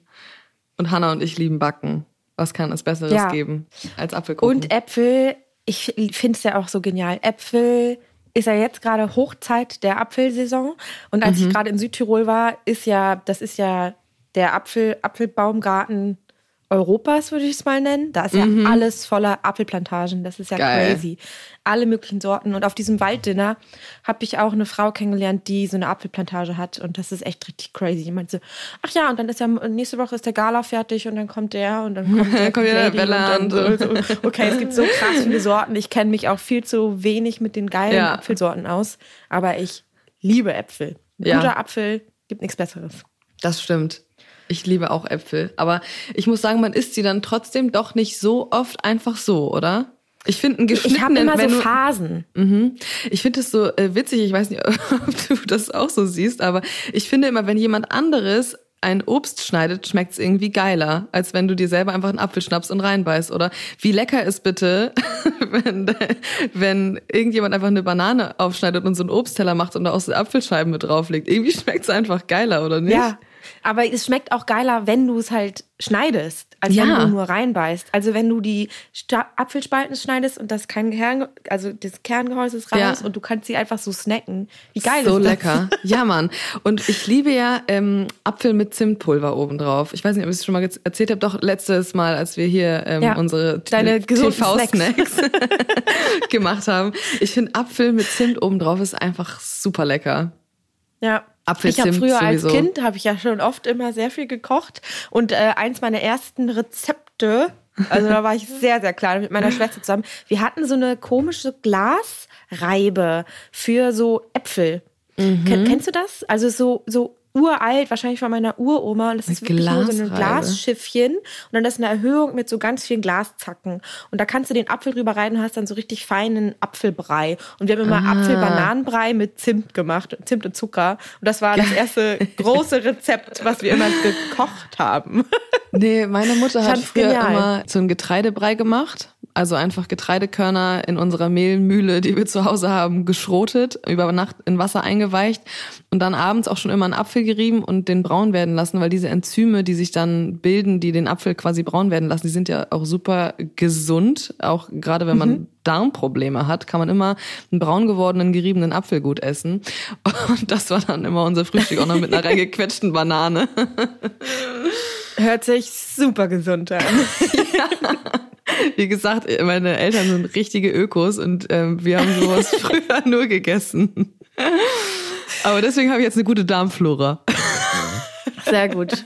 [SPEAKER 1] Und Hannah und ich lieben Backen. Was kann es Besseres ja. geben als Apfelkuchen?
[SPEAKER 2] Und Äpfel, ich finde es ja auch so genial. Äpfel ist ja jetzt gerade Hochzeit der Apfelsaison. Und als mhm. ich gerade in Südtirol war, ist ja, das ist ja der Apfel, Apfelbaumgarten Europas, würde ich es mal nennen. Da ist mhm. ja alles voller Apfelplantagen. Das ist ja Geil. crazy. Alle möglichen Sorten. Und auf diesem Walddinner habe ich auch eine Frau kennengelernt, die so eine Apfelplantage hat. Und das ist echt richtig crazy. Die meinte so, ach ja, und dann ist ja nächste Woche ist der Gala fertig und dann kommt der und dann kommt der, kommt der Bella und, so, so. Okay, es gibt so krass viele Sorten. Ich kenne mich auch viel zu wenig mit den geilen ja. Apfelsorten aus. Aber ich liebe Äpfel. Ja. Guter Apfel gibt nichts Besseres.
[SPEAKER 1] Das stimmt. Ich liebe auch Äpfel. Aber ich muss sagen, man isst sie dann trotzdem doch nicht so oft einfach so, oder? Ich finde einen geschnittenen...
[SPEAKER 2] Ich habe immer so Phasen.
[SPEAKER 1] Du, mhm. Ich finde es so äh, witzig, ich weiß nicht, ob du das auch so siehst, aber ich finde immer, wenn jemand anderes ein Obst schneidet, schmeckt es irgendwie geiler, als wenn du dir selber einfach einen Apfel schnappst und reinbeißt. Oder wie lecker ist bitte, wenn, wenn irgendjemand einfach eine Banane aufschneidet und so einen Obstteller macht und da auch so Apfelscheiben mit drauflegt. Irgendwie schmeckt es einfach geiler, oder nicht?
[SPEAKER 2] Ja, aber es schmeckt auch geiler, wenn du es halt schneidest, als ja. wenn du nur reinbeißt. Also wenn du die Sta Apfelspalten schneidest und das kein Kern, also das Kerngehäuse ist raus ja. und du kannst sie einfach so snacken. Wie geil
[SPEAKER 1] so
[SPEAKER 2] ist das?
[SPEAKER 1] So lecker. Ja, Mann. Und ich liebe ja ähm, Apfel mit Zimtpulver obendrauf. Ich weiß nicht, ob ich es schon mal erzählt habe, doch letztes Mal, als wir hier ähm, ja. unsere TV-Snacks gemacht haben. Ich finde Apfel mit Zimt obendrauf ist einfach super lecker.
[SPEAKER 2] Ja, Apfelzimt ich habe früher sowieso. als Kind habe ich ja schon oft immer sehr viel gekocht und äh, eins meiner ersten Rezepte, also da war ich sehr sehr klein mit meiner Schwester zusammen. Wir hatten so eine komische Glasreibe für so Äpfel. Mhm. Kennst du das? Also so so uralt, wahrscheinlich von meiner Uroma. Und das ist wirklich nur so ein Glasschiffchen. Und dann ist eine Erhöhung mit so ganz vielen Glaszacken. Und da kannst du den Apfel drüber rein und hast dann so richtig feinen Apfelbrei. Und wir haben immer ah. Apfel-Bananenbrei mit Zimt gemacht, Zimt und Zucker. Und das war das erste große Rezept, was wir immer gekocht haben.
[SPEAKER 1] Nee, meine Mutter hat früher genial. immer so einen Getreidebrei gemacht also einfach Getreidekörner in unserer Mehlmühle, die wir zu Hause haben, geschrotet, über Nacht in Wasser eingeweicht und dann abends auch schon immer einen Apfel gerieben und den braun werden lassen, weil diese Enzyme, die sich dann bilden, die den Apfel quasi braun werden lassen, die sind ja auch super gesund. Auch gerade wenn man mhm. Darmprobleme hat, kann man immer einen braun gewordenen, geriebenen Apfel gut essen. Und das war dann immer unser Frühstück, auch noch mit einer reingequetschten Banane.
[SPEAKER 2] Hört sich super gesund an. ja.
[SPEAKER 1] Wie gesagt, meine Eltern sind richtige Ökos und ähm, wir haben sowas früher nur gegessen. Aber deswegen habe ich jetzt eine gute Darmflora.
[SPEAKER 2] Sehr gut.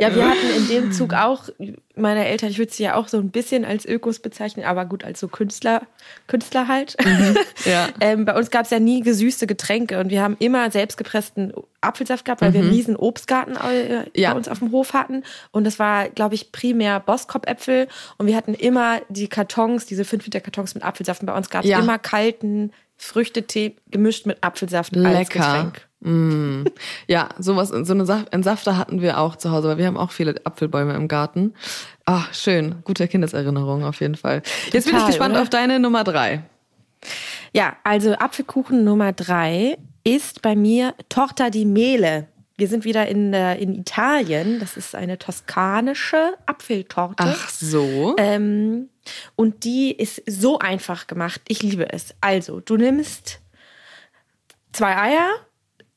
[SPEAKER 2] Ja, wir hatten in dem Zug auch, meine Eltern, ich würde sie ja auch so ein bisschen als Ökos bezeichnen, aber gut, als so Künstler, Künstler halt. Mhm, ja. ähm, bei uns gab es ja nie gesüßte Getränke und wir haben immer selbstgepressten Apfelsaft gehabt, weil mhm. wir einen riesen Obstgarten äh, ja. bei uns auf dem Hof hatten. Und das war, glaube ich, primär Boskop-Äpfel. Und wir hatten immer die Kartons, diese 5 Liter Kartons mit Apfelsaft. Und bei uns gab es ja. immer kalten Früchtetee gemischt mit Apfelsaft
[SPEAKER 1] Lecker. als Getränk. Mm. Ja, sowas, so eine Saft, einen Safter hatten wir auch zu Hause, weil wir haben auch viele Apfelbäume im Garten. Ach, schön. Gute Kindeserinnerung auf jeden Fall. Jetzt Total, bin ich gespannt oder? auf deine Nummer drei.
[SPEAKER 2] Ja, also Apfelkuchen Nummer drei ist bei mir Torta di Mele. Wir sind wieder in, äh, in Italien. Das ist eine toskanische Apfeltorte.
[SPEAKER 1] Ach so.
[SPEAKER 2] Ähm, und die ist so einfach gemacht. Ich liebe es. Also, du nimmst zwei Eier,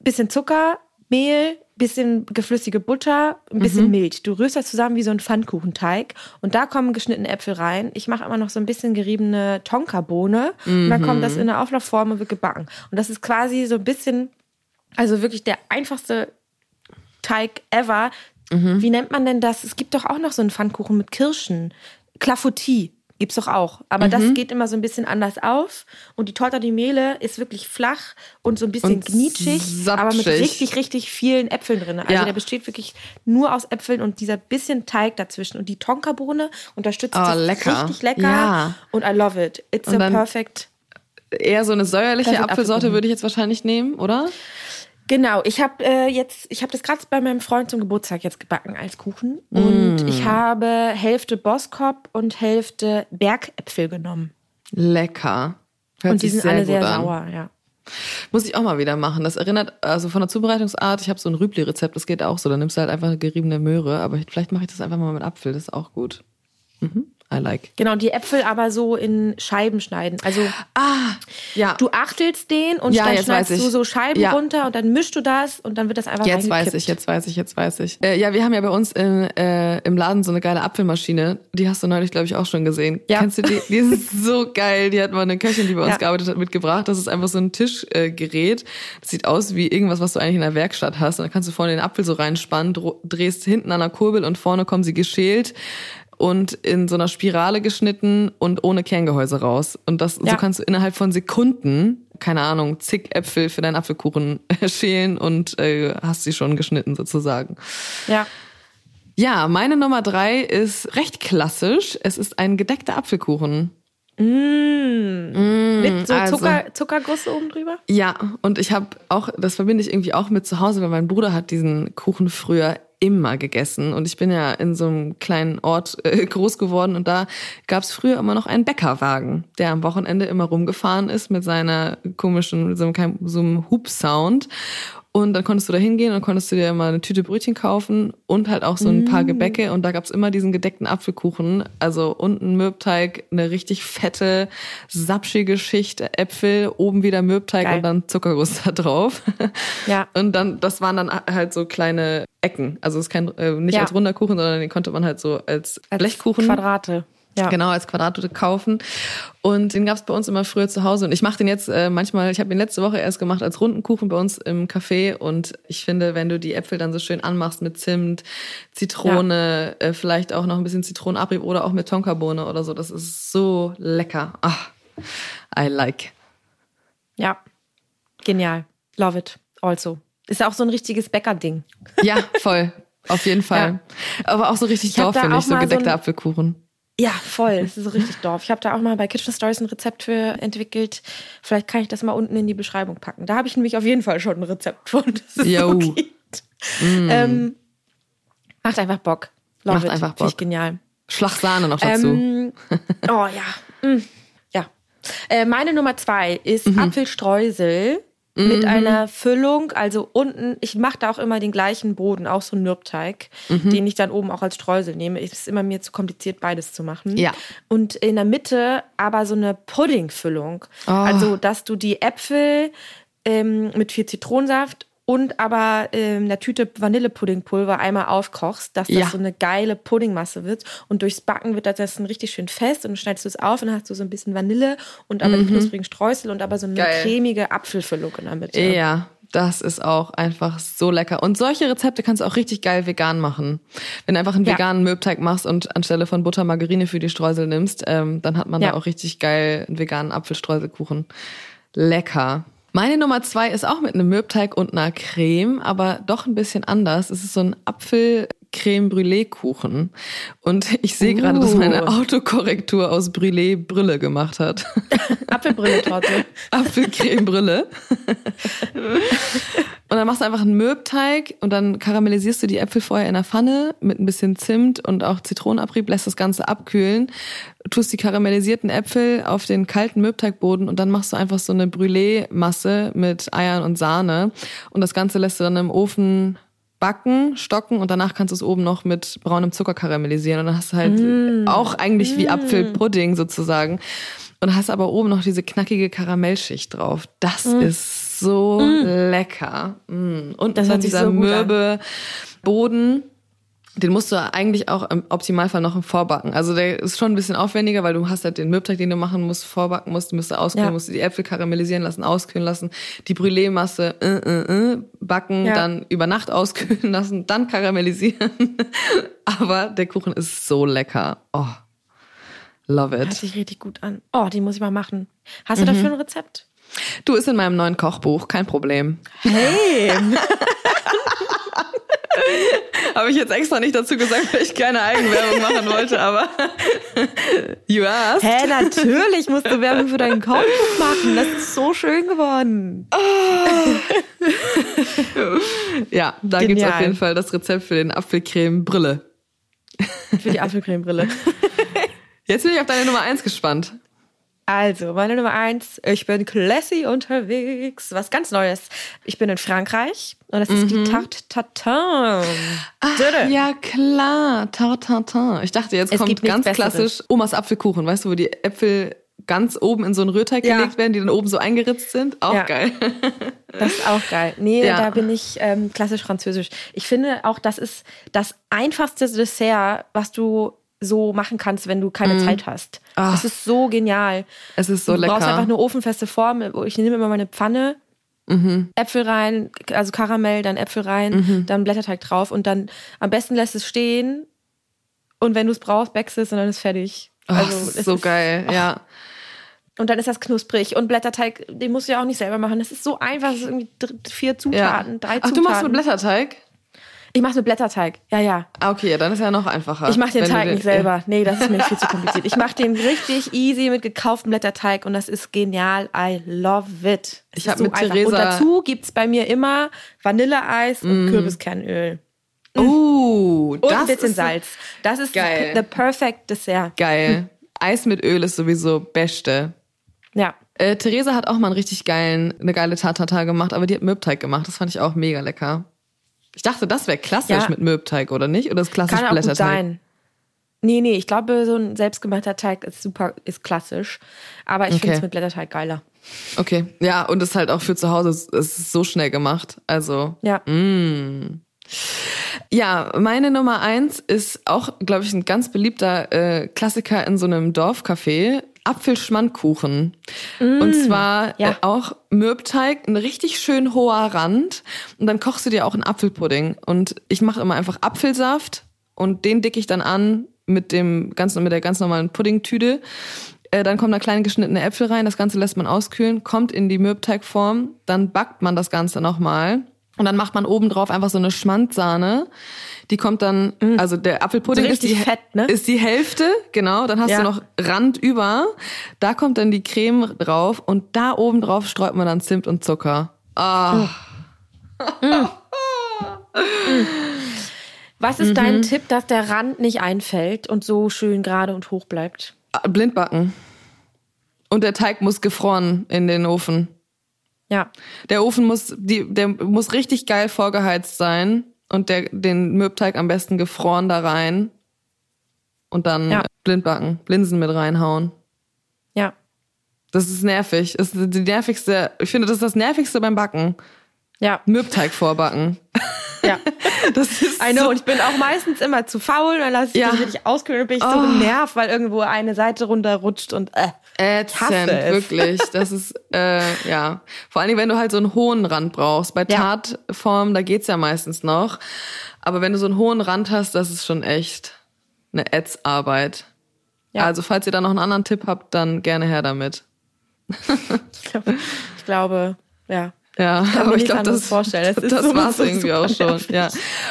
[SPEAKER 2] bisschen Zucker, Mehl, bisschen geflüssige Butter, ein bisschen mhm. Milch. Du rührst das zusammen wie so ein Pfannkuchenteig und da kommen geschnittene Äpfel rein. Ich mache immer noch so ein bisschen geriebene Tonkabohne mhm. und dann kommt das in eine Auflaufform und wird gebacken. Und das ist quasi so ein bisschen, also wirklich der einfachste Teig ever. Mhm. Wie nennt man denn das? Es gibt doch auch noch so einen Pfannkuchen mit Kirschen. Clafoutis. Gibt's doch auch. Aber mhm. das geht immer so ein bisschen anders auf. Und die Torta di Mele ist wirklich flach und so ein bisschen und gnitschig, sapschig. aber mit richtig, richtig vielen Äpfeln drin. Also ja. der besteht wirklich nur aus Äpfeln und dieser bisschen Teig dazwischen. Und die Tonkabohne unterstützt oh, das lecker. richtig lecker. Ja. Und I love it. It's a perfect.
[SPEAKER 1] Eher so eine säuerliche Apfelsorte würde ich jetzt wahrscheinlich nehmen, oder?
[SPEAKER 2] Genau, ich habe äh, jetzt, ich habe das gerade bei meinem Freund zum Geburtstag jetzt gebacken als Kuchen mm. und ich habe Hälfte Boskop und Hälfte Bergäpfel genommen.
[SPEAKER 1] Lecker.
[SPEAKER 2] Hört und die sind alle sehr an. sauer, ja.
[SPEAKER 1] Muss ich auch mal wieder machen. Das erinnert, also von der Zubereitungsart, ich habe so ein Rübli-Rezept, das geht auch so. Da nimmst du halt einfach eine geriebene Möhre, aber vielleicht mache ich das einfach mal mit Apfel, das ist auch gut. Mhm. I like.
[SPEAKER 2] Genau, die Äpfel aber so in Scheiben schneiden. Also
[SPEAKER 1] Ah, ja.
[SPEAKER 2] du achtelst den und
[SPEAKER 1] Ja,
[SPEAKER 2] dann schneidest du so Scheiben
[SPEAKER 1] Ja.
[SPEAKER 2] runter und dann mischst du das und dann wird das einfach
[SPEAKER 1] Jetzt weiß ich, jetzt weiß ich, jetzt weiß ich. Äh, ja, wir haben ja bei uns in, äh, im Laden so eine geile Apfelmaschine. Die hast du neulich, glaube ich, auch schon gesehen.
[SPEAKER 2] Ja.
[SPEAKER 1] Kennst du die? Die ist so geil. Die hat mal eine Köchin, die bei uns
[SPEAKER 2] Ja.
[SPEAKER 1] gearbeitet hat, mitgebracht. Das ist einfach so ein Tischgerät. Äh, das sieht aus wie irgendwas, was du eigentlich in der Werkstatt hast. Und dann kannst du vorne den Apfel so reinspannen, drehst hinten an der Kurbel und vorne kommen sie geschält und in so einer Spirale geschnitten und ohne Kerngehäuse raus. Und das, so
[SPEAKER 2] Ja.
[SPEAKER 1] kannst du innerhalb von Sekunden, keine Ahnung, zig Äpfel für deinen Apfelkuchen schälen und äh, hast sie schon geschnitten sozusagen.
[SPEAKER 2] Ja.
[SPEAKER 1] Ja, meine Nummer drei ist recht klassisch. Es ist ein gedeckter Apfelkuchen.
[SPEAKER 2] Mit so
[SPEAKER 1] also-
[SPEAKER 2] Zucker, Zuckerguss oben drüber?
[SPEAKER 1] Ja, und ich habe auch, das verbinde ich irgendwie auch mit zu Hause, weil mein Bruder hat diesen Kuchen früher immer gegessen. Und ich bin ja in so einem kleinen Ort äh, groß geworden. Und da gab es früher immer noch einen Bäckerwagen, der am Wochenende immer rumgefahren ist mit seiner komischen, so einem, so einem Hub-Sound und dann konntest du da hingehen und konntest du dir mal eine Tüte Brötchen kaufen und halt auch so ein paar Gebäcke und da gab's immer diesen gedeckten Apfelkuchen, also unten Mürbteig, eine richtig fette, sapschige Schicht Äpfel, oben wieder Mürbteig
[SPEAKER 2] Geil.
[SPEAKER 1] und dann Zuckerguss da drauf.
[SPEAKER 2] Ja.
[SPEAKER 1] Und dann, das waren dann halt so kleine Ecken. Also es ist kein, äh, nicht
[SPEAKER 2] Ja.
[SPEAKER 1] als runder Kuchen, sondern den konnte man halt so als,
[SPEAKER 2] Als
[SPEAKER 1] Blechkuchen.
[SPEAKER 2] Quadrate. Ja.
[SPEAKER 1] Genau, als Quadrate kaufen. Und den gab's bei uns immer früher zu Hause. Und ich mache den jetzt äh, manchmal, ich habe ihn letzte Woche erst gemacht als runden Kuchen bei uns im Café. Und ich finde, wenn du die Äpfel dann so schön anmachst mit Zimt, Zitrone, äh, vielleicht auch noch ein bisschen Zitronenabrieb oder auch mit Tonkabohne oder so, das ist so lecker. Ah, I like.
[SPEAKER 2] Ja. Genial. Love it. Also. Ist ja auch so ein richtiges Bäckerding.
[SPEAKER 1] Ja, voll. Auf jeden Fall. Aber auch so richtig drauf, finde ich, so
[SPEAKER 2] so
[SPEAKER 1] gedeckter
[SPEAKER 2] ein-
[SPEAKER 1] Apfelkuchen.
[SPEAKER 2] Ja, voll. Das ist so richtig doof. Ich habe da auch mal bei Kitchen Stories ein Rezept für entwickelt. Vielleicht kann ich das mal unten in die Beschreibung packen. Da habe ich nämlich auf jeden Fall schon ein Rezept von. Das
[SPEAKER 1] Yo.
[SPEAKER 2] so gibt. Ähm, macht einfach Bock. Love
[SPEAKER 1] Macht
[SPEAKER 2] it.
[SPEAKER 1] einfach
[SPEAKER 2] Finde ich
[SPEAKER 1] Bock.
[SPEAKER 2] genial.
[SPEAKER 1] Schlagsahne noch dazu.
[SPEAKER 2] Ähm, oh ja. Mm, ja. Äh, meine Nummer zwei ist
[SPEAKER 1] Mhm.
[SPEAKER 2] Apfelstreusel mit einer Füllung. Also unten, ich mache da auch immer den gleichen Boden, auch so einen Mürbteig,
[SPEAKER 1] Mhm.
[SPEAKER 2] den ich dann oben auch als Streusel nehme. Es ist immer mir zu kompliziert, beides zu machen.
[SPEAKER 1] Ja.
[SPEAKER 2] Und in der Mitte aber so eine Puddingfüllung.
[SPEAKER 1] Oh.
[SPEAKER 2] Also, dass du die Äpfel ähm, mit viel Zitronensaft und aber ähm, einer Tüte Vanillepuddingpulver einmal aufkochst, dass das
[SPEAKER 1] Ja.
[SPEAKER 2] so eine geile Puddingmasse wird. Und durchs Backen wird das dann richtig schön fest und dann schneidest du es auf und dann hast du so ein bisschen Vanille und aber die knusprigen Streusel und aber so eine
[SPEAKER 1] Mhm. Geil.
[SPEAKER 2] cremige Apfelfüllung in der Mitte.
[SPEAKER 1] Ja, das ist auch einfach so lecker. Und solche Rezepte kannst du auch richtig geil vegan machen. Wenn du einfach einen
[SPEAKER 2] Ja.
[SPEAKER 1] veganen Mürbteig machst und anstelle von Butter Margarine für die Streusel nimmst, ähm, dann hat man
[SPEAKER 2] Ja.
[SPEAKER 1] da auch richtig geil einen veganen Apfelstreuselkuchen. Lecker. Meine Nummer zwei ist auch mit einem Mürbteig und einer Creme, aber doch ein bisschen anders. Es ist so ein Apfel Creme Brûlée Kuchen. Und ich sehe gerade, dass
[SPEAKER 2] Uh.
[SPEAKER 1] meine Autokorrektur aus Brûlée Brille gemacht hat.
[SPEAKER 2] Apfelbrille-Torte.
[SPEAKER 1] Apfelcreme Brille. Und dann machst du einfach einen Mürbteig und dann karamellisierst du die Äpfel vorher in der Pfanne mit ein bisschen Zimt und auch Zitronenabrieb, lässt das Ganze abkühlen, tust die karamellisierten Äpfel auf den kalten Mürbteigboden und dann machst du einfach so eine Brûlée-Masse mit Eiern und Sahne und das Ganze lässt du dann im Ofen backen, stocken und danach kannst du es oben noch mit braunem Zucker karamellisieren und dann hast du halt auch eigentlich wie Apfelpudding sozusagen und hast aber oben noch diese knackige Karamellschicht drauf. Das ist so lecker. Mm. Und
[SPEAKER 2] Das hört sich
[SPEAKER 1] dieser
[SPEAKER 2] so gut an.
[SPEAKER 1] mürbe Boden. Den musst du eigentlich auch im Optimalfall noch im Vorbacken. Also der ist schon ein bisschen aufwendiger, weil du hast halt den Mürbteig, den du machen musst, vorbacken musst, musst du auskühlen,
[SPEAKER 2] Ja.
[SPEAKER 1] musst du die Äpfel karamellisieren lassen, auskühlen lassen, die Brûlée-Masse äh, äh, äh, backen,
[SPEAKER 2] Ja.
[SPEAKER 1] dann über Nacht auskühlen lassen, dann karamellisieren. Aber der Kuchen ist so lecker. Oh, love
[SPEAKER 2] Hört
[SPEAKER 1] it.
[SPEAKER 2] sich richtig gut an. Oh, die muss ich mal machen. Hast du
[SPEAKER 1] Mhm.
[SPEAKER 2] dafür ein Rezept?
[SPEAKER 1] Du ist in meinem neuen Kochbuch, kein Problem.
[SPEAKER 2] Hey!
[SPEAKER 1] Habe ich jetzt extra nicht dazu gesagt, weil ich keine Eigenwerbung machen wollte, aber you asked.
[SPEAKER 2] Hä, natürlich musst du Werbung für deinen Kochbuch machen. Das ist so schön geworden.
[SPEAKER 1] Ja, da gibt's
[SPEAKER 2] Genial.
[SPEAKER 1] auf jeden Fall das Rezept für den Apfelcreme Brille.
[SPEAKER 2] Für die Apfelcremebrille.
[SPEAKER 1] Jetzt bin ich auf deine Nummer eins gespannt.
[SPEAKER 2] Also, meine Nummer eins, ich bin classy unterwegs. Was ganz Neues. Ich bin in Frankreich und das ist die Tarte Tatin.
[SPEAKER 1] Ach, ja, klar. Tartatin. Ich dachte, jetzt
[SPEAKER 2] Es
[SPEAKER 1] kommt ganz klassisch Omas Apfelkuchen. Weißt du, wo die Äpfel ganz oben in so einen Rührteig
[SPEAKER 2] Ja.
[SPEAKER 1] gelegt werden, die dann oben so eingeritzt sind? Auch
[SPEAKER 2] Ja.
[SPEAKER 1] geil.
[SPEAKER 2] Das ist auch geil. Nee,
[SPEAKER 1] Ja.
[SPEAKER 2] da bin ich ähm, klassisch französisch. Ich finde auch, das ist das einfachste Dessert, was du so machen kannst, wenn du keine Zeit hast.
[SPEAKER 1] Ah.
[SPEAKER 2] Das ist so genial.
[SPEAKER 1] Es ist so
[SPEAKER 2] du brauchst
[SPEAKER 1] lecker.
[SPEAKER 2] einfach eine ofenfeste Form. Ich nehme immer meine Pfanne,
[SPEAKER 1] Mhm.
[SPEAKER 2] Äpfel rein, also Karamell, dann Äpfel rein, dann Blätterteig drauf und dann am besten lässt es stehen und wenn du es brauchst, backst es und dann ist fertig.
[SPEAKER 1] Oh,
[SPEAKER 2] Also,
[SPEAKER 1] das ist
[SPEAKER 2] es
[SPEAKER 1] so
[SPEAKER 2] ist-
[SPEAKER 1] geil, ja.
[SPEAKER 2] Und dann ist das knusprig und Blätterteig, den musst du ja auch nicht selber machen. Das ist so einfach, das ist irgendwie vier Zutaten,
[SPEAKER 1] ja.
[SPEAKER 2] drei
[SPEAKER 1] Ach,
[SPEAKER 2] Zutaten.
[SPEAKER 1] du machst mit Blätterteig?
[SPEAKER 2] Ich mache mit Blätterteig. Ja, ja.
[SPEAKER 1] Ah, okay, ja, dann ist ja noch einfacher.
[SPEAKER 2] Ich mache den Teig nicht selber. Nee, das ist mir viel zu kompliziert. Ich mache den richtig easy mit gekauftem Blätterteig und das ist genial. I love it. Es
[SPEAKER 1] Ich
[SPEAKER 2] ist
[SPEAKER 1] hab mit
[SPEAKER 2] einfach.
[SPEAKER 1] Theresa-
[SPEAKER 2] Und dazu gibt's bei mir immer Vanilleeis
[SPEAKER 1] Mm.
[SPEAKER 2] und Kürbiskernöl.
[SPEAKER 1] Uh,
[SPEAKER 2] Und
[SPEAKER 1] das
[SPEAKER 2] ein bisschen
[SPEAKER 1] ist
[SPEAKER 2] Salz. Das ist
[SPEAKER 1] Geil.
[SPEAKER 2] the perfect Dessert.
[SPEAKER 1] Geil. Eis mit Öl ist sowieso beste.
[SPEAKER 2] Ja.
[SPEAKER 1] Äh, Theresa hat auch mal einen richtig geilen, eine geile Tartata gemacht, aber die hat Mürbteig gemacht. Das fand ich auch mega lecker. Ich dachte, das wäre klassisch
[SPEAKER 2] Ja.
[SPEAKER 1] mit Mürbteig, oder nicht? Oder ist klassisch
[SPEAKER 2] Kann auch gut
[SPEAKER 1] Blätterteig?
[SPEAKER 2] sein. Nee, nee, ich glaube, so ein selbstgemachter Teig ist super, ist klassisch. Aber ich
[SPEAKER 1] Okay.
[SPEAKER 2] finde es mit Blätterteig geiler.
[SPEAKER 1] Okay. Ja, und es ist halt auch für zu Hause, es ist so schnell gemacht. Also,
[SPEAKER 2] Ja.
[SPEAKER 1] Mm. Ja, meine Nummer eins ist auch, glaube ich, ein ganz beliebter äh, Klassiker in so einem Dorfcafé. Apfelschmandkuchen. Und zwar
[SPEAKER 2] Mm. ja.
[SPEAKER 1] äh, auch Mürbteig, ein richtig schön hoher Rand. Und dann kochst du dir auch einen Apfelpudding. Und ich mache immer einfach Apfelsaft und den dicke ich dann an mit dem ganz, mit der ganz normalen Puddingtüte. Äh, dann kommen da kleine geschnittene Äpfel rein. Das Ganze lässt man auskühlen, kommt in die Mürbteigform. Dann backt man das Ganze nochmal. Und dann macht man oben drauf einfach so eine Schmandsahne. Die kommt dann, also der Apfelpudding
[SPEAKER 2] So
[SPEAKER 1] ist, die,
[SPEAKER 2] fett, ne?
[SPEAKER 1] ist die Hälfte, genau. Dann hast
[SPEAKER 2] Ja.
[SPEAKER 1] du noch Rand über. Da kommt dann die Creme drauf und da oben drauf streut man dann Zimt und Zucker. Ah,
[SPEAKER 2] Was ist dein Tipp, dass der Rand nicht einfällt und so schön gerade und hoch bleibt?
[SPEAKER 1] blind backen. Und der Teig muss gefroren in den Ofen.
[SPEAKER 2] Ja.
[SPEAKER 1] Der Ofen muss, die, der muss richtig geil vorgeheizt sein und der, den Mürbteig am besten gefroren da rein. Und dann
[SPEAKER 2] Ja.
[SPEAKER 1] blind backen, Linsen mit reinhauen.
[SPEAKER 2] Ja.
[SPEAKER 1] Das ist nervig. Das ist die nervigste, ich finde, das ist das nervigste beim Backen.
[SPEAKER 2] Ja.
[SPEAKER 1] Mürbteig vorbacken.
[SPEAKER 2] Ja.
[SPEAKER 1] Das ist
[SPEAKER 2] I know.
[SPEAKER 1] so,
[SPEAKER 2] Und ich bin auch meistens immer zu faul, dann lasse ich
[SPEAKER 1] Ja.
[SPEAKER 2] das richtig auskühlen und bin ich so
[SPEAKER 1] Oh.
[SPEAKER 2] genervt, weil irgendwo eine Seite runterrutscht und äh.
[SPEAKER 1] ätzend,
[SPEAKER 2] es.
[SPEAKER 1] wirklich. Das ist, äh, ja. Vor allen Dingen, wenn du halt so einen hohen Rand brauchst. Bei
[SPEAKER 2] Ja.
[SPEAKER 1] Tartform, da geht's ja meistens noch. Aber wenn du so einen hohen Rand hast, das ist schon echt eine Ätzarbeit.
[SPEAKER 2] Ja.
[SPEAKER 1] Also, falls ihr da noch einen anderen Tipp habt, dann gerne her damit.
[SPEAKER 2] Ich glaube, ja.
[SPEAKER 1] Ja,
[SPEAKER 2] mir
[SPEAKER 1] aber ich glaube, das,
[SPEAKER 2] vorstellen. Es ist
[SPEAKER 1] das
[SPEAKER 2] so-
[SPEAKER 1] war's
[SPEAKER 2] so
[SPEAKER 1] irgendwie auch schon.
[SPEAKER 2] nervig.
[SPEAKER 1] Ja.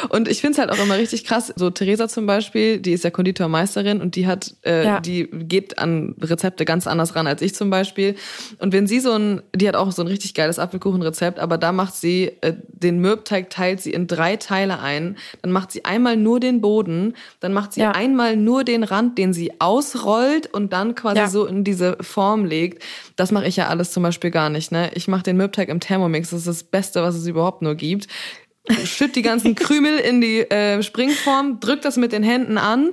[SPEAKER 1] Und ich find's halt auch immer richtig krass. So Theresa zum Beispiel, die ist ja Konditormeisterin und die hat, äh,
[SPEAKER 2] Ja.
[SPEAKER 1] die geht an Rezepte ganz anders ran als ich zum Beispiel. Und wenn sie so ein, die hat auch so ein richtig geiles Apfelkuchenrezept, aber da macht sie äh, den Mürbteig teilt sie in drei Teile ein. Dann macht sie einmal nur den Boden, dann macht sie
[SPEAKER 2] Ja.
[SPEAKER 1] einmal nur den Rand, den sie ausrollt und dann quasi
[SPEAKER 2] Ja.
[SPEAKER 1] so in diese Form legt. Das mache ich ja alles zum Beispiel gar nicht. Ne? Ich mache den Mürbteig im Thermomix. Das ist das Beste, was es überhaupt nur gibt. Schütt die ganzen Krümel in die äh, Springform, drück das mit den Händen an.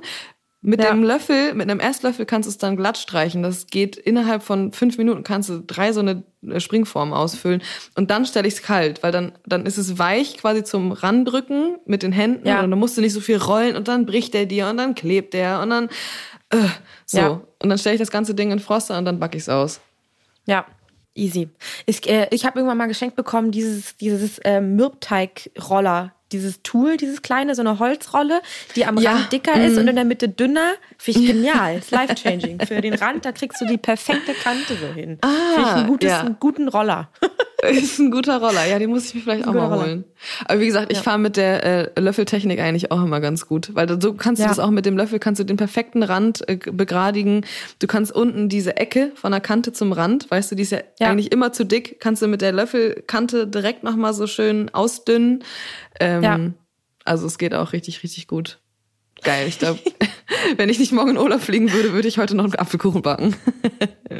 [SPEAKER 1] Mit
[SPEAKER 2] Ja.
[SPEAKER 1] dem Löffel, mit einem Esslöffel kannst du es dann glatt streichen. Das geht innerhalb von fünf Minuten kannst du drei so eine äh, Springform ausfüllen. Und dann stelle ich es kalt, weil dann, dann ist es weich quasi zum Randrücken mit den Händen.
[SPEAKER 2] Ja.
[SPEAKER 1] Und dann musst du nicht so viel rollen und dann bricht der dir und dann klebt der und dann äh, so.
[SPEAKER 2] Ja.
[SPEAKER 1] Und dann stelle ich das ganze Ding in Froster und dann backe ich es aus.
[SPEAKER 2] Ja, easy. Ich, äh, ich habe irgendwann mal geschenkt bekommen, dieses, dieses ähm, Mürbteig-Roller, dieses Tool, dieses kleine, so eine Holzrolle, die am
[SPEAKER 1] Ja,
[SPEAKER 2] Rand dicker ist und in der Mitte dünner. Finde ich genial. Ist life-changing. Für den Rand, da kriegst du die perfekte Kante so hin.
[SPEAKER 1] Ah,
[SPEAKER 2] Finde ich ein gutes,
[SPEAKER 1] ja.
[SPEAKER 2] einen guten Roller.
[SPEAKER 1] Ist ein guter Roller. Ja, den muss ich mir vielleicht auch mal
[SPEAKER 2] Roller.
[SPEAKER 1] holen. Aber wie gesagt, ich fahre mit der äh, Löffeltechnik eigentlich auch immer ganz gut, weil so kannst du
[SPEAKER 2] Ja.
[SPEAKER 1] das auch mit dem Löffel kannst du den perfekten Rand äh, begradigen. Du kannst unten diese Ecke von der Kante zum Rand, weißt du, die ist ja,
[SPEAKER 2] Ja.
[SPEAKER 1] eigentlich immer zu dick, kannst du mit der Löffelkante direkt noch mal so schön ausdünnen. Ähm,
[SPEAKER 2] Ja.
[SPEAKER 1] Also es geht auch richtig richtig gut. Geil, ich glaube, wenn ich nicht morgen in Urlaub fliegen würde, würde ich heute noch einen Apfelkuchen backen.